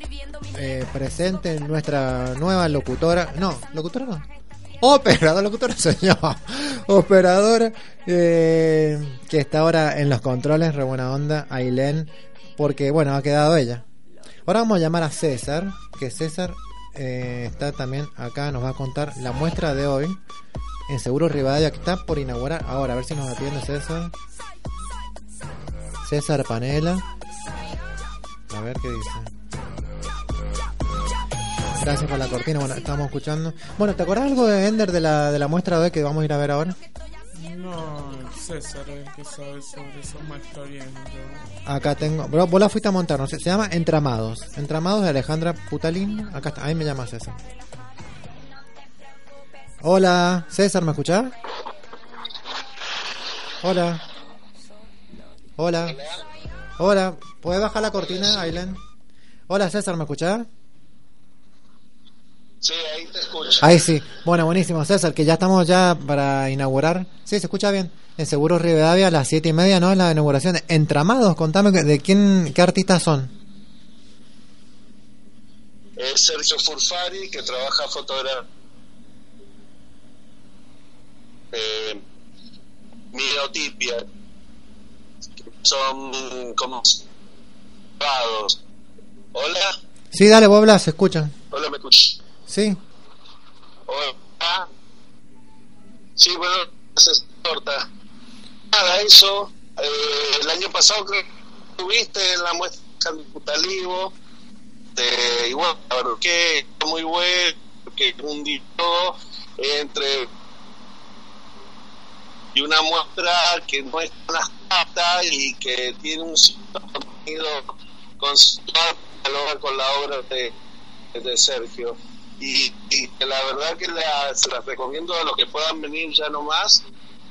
eh, presente, nuestra nueva locutora, no, locutora no, operadora, locutora soy yo, [laughs] operadora, eh, que está ahora en los controles, re buena onda, Ailén, porque bueno, ha quedado ella. Ahora vamos a llamar a César, que César eh, está también acá, nos va a contar la muestra de hoy en Seguro Rivadavia, que está por inaugurar ahora, a ver si nos atiende César. César Panela. A ver qué dice. Gracias por la cortina, bueno, estamos escuchando. Bueno, ¿te acuerdas algo de Ender de la, de la muestra de hoy que vamos a ir a ver ahora? No, César que sabe sobre eso más está. Acá tengo, bro, vos la fuiste a montar, no sé, se llama Entramados. Entramados de Alejandra Putalín. Acá está, ahí me llama César. Hola, César, ¿me escuchás? Hola. Hola. Hola, ¿puedes bajar la cortina, Ailen? Hola, César, ¿me escuchás? Sí, ahí te escucho. Ahí sí. Bueno, buenísimo, César, que ya estamos ya para inaugurar. Sí, se escucha bien. En Seguros Rivadavia a las siete y media, ¿no? La inauguración. Entramados, contame de quién, qué artistas son. Es Sergio Furfari, que trabaja fotografía. Eh, Miotipia. Son como. Hola, Sí, dale, vos hablas, se escuchan. hola, ¿me escuchas? Sí. Hola. Sí, bueno, es torta. Nada, eso. Eh, el año pasado creo que estuviste en la muestra de Putalivo. Este, y bueno, la verdad que muy bueno, que un entre y una muestra que no es tan abstracta y que tiene un contenido dialoga con la obra de, de Sergio. Y, y la verdad que la- se las recomiendo a los que puedan venir ya nomás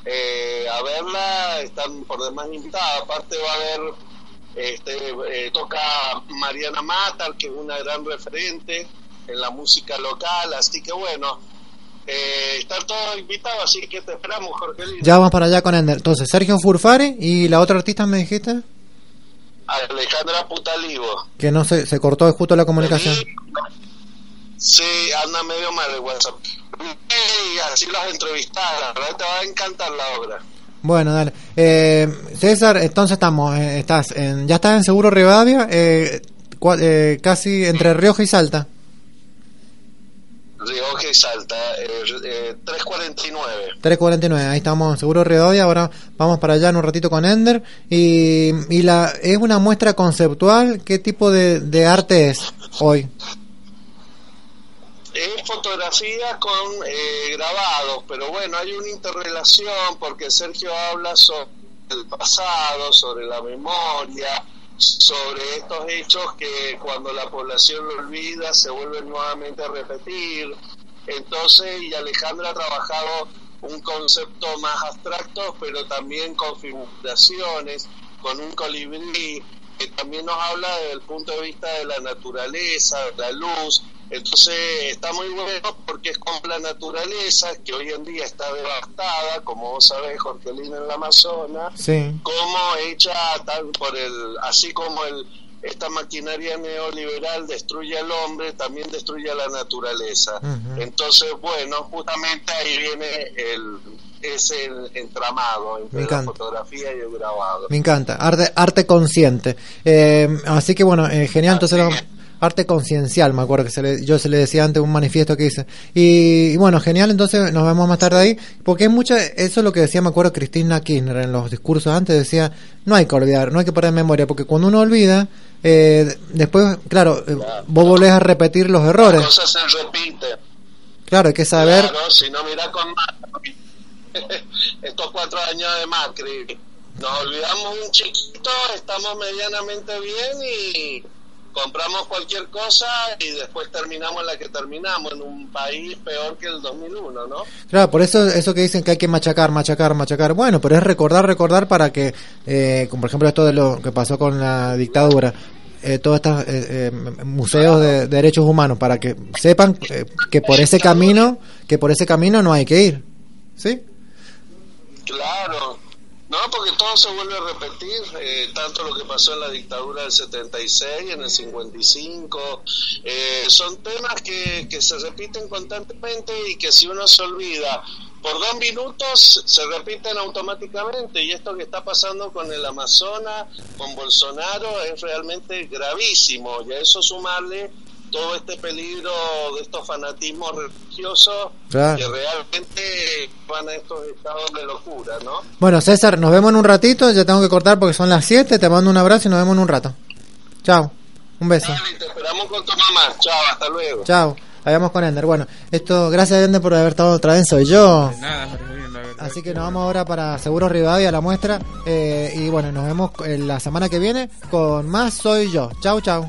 eh, a verla, están por demás invitadas. Aparte va a haber, este, eh, toca Mariana Matar, que es una gran referente en la música local, así que bueno, eh, están todos invitados, así que te esperamos, Jorge Lino. Ya vamos para allá con Ender. Entonces, Sergio Furfari y la otra artista me dijiste Alejandra Putalivo. que no se, se cortó justo la comunicación. Sí, anda medio mal el WhatsApp. Y así los entrevistas, la verdad te va a encantar la obra. Bueno, dale. Eh, César, entonces estamos, eh, estás en, ya estás en Seguro Rivadavia, eh, cua- eh, casi entre Rioja y Salta. Rioja y Salta, eh, eh, 349. 349, ahí estamos en Seguro Rivadavia, ahora vamos para allá en un ratito con Ender. Y, y la, es una muestra conceptual, ¿qué tipo de, de arte es hoy? Es fotografía con eh, grabados, pero bueno, hay una interrelación porque Sergio habla sobre el pasado, sobre la memoria, sobre estos hechos que cuando la población lo olvida se vuelven nuevamente a repetir. Entonces, y Alejandra ha trabajado un concepto más abstracto, pero también con figuraciones, con un colibrí, que también nos habla desde el punto de vista de la naturaleza, de la luz. Entonces está muy bueno porque es con la naturaleza que hoy en día está devastada, como vos sabés, Jorgelina, en la Amazonas, Sí. como hecha tal por el, así como el esta maquinaria neoliberal destruye al hombre, también destruye a la naturaleza. Entonces, bueno, justamente ahí viene el ese entramado entre la fotografía y el grabado. Me encanta, arte, arte consciente. Eh, así que bueno, eh, genial, entonces lo- arte conciencial, me acuerdo que se le- yo se le decía antes un manifiesto que hice. Y, y bueno, genial, entonces nos vemos más tarde ahí, porque es mucha, eso es lo que decía, me acuerdo, Cristina Kirchner en los discursos antes, decía, no hay que olvidar, no hay que perder memoria, porque cuando uno olvida, eh, después, claro, eh, vos volvés a repetir los errores. Se repiten. Claro, hay que saber, Claro, si no mira con Macri, [laughs] estos cuatro años de Macri, nos olvidamos un chiquito, estamos medianamente bien y compramos cualquier cosa y después terminamos la que terminamos en un país peor que el 2001, ¿no? Claro, por eso eso que dicen que hay que machacar, machacar, machacar. Bueno, pero es recordar, recordar para que, eh, como por ejemplo esto de lo que pasó con la dictadura, eh, todos estos eh, eh, museos de, de derechos humanos, para que sepan eh, que por ese camino, que por ese camino no hay que ir, ¿sí? Claro, no, porque todo se vuelve a repetir, eh, tanto lo que pasó en la dictadura del 76, en el 55, eh, son temas que, que se repiten constantemente y que si uno se olvida por dos minutos se repiten automáticamente y esto que está pasando con el Amazonas, con Bolsonaro, es realmente gravísimo y a eso sumarle todo este peligro de estos fanatismos religiosos Claro. que realmente van a estos estados de locura, ¿no? Bueno, César, nos vemos en un ratito, ya tengo que cortar porque son las 7, te mando un abrazo y nos vemos en un rato. Chao, un beso. Te esperamos con tu mamá. Chao, hasta luego. Chao, vayamos con Ender. Bueno, esto, gracias Ender por haber estado otra vez, soy yo. Nada, Jorgelín, la verdad. Así que nos vamos ahora para Seguros Rivadavia, la muestra. eh, y bueno, nos vemos en la semana que viene con más Soy Yo. Chau, chau.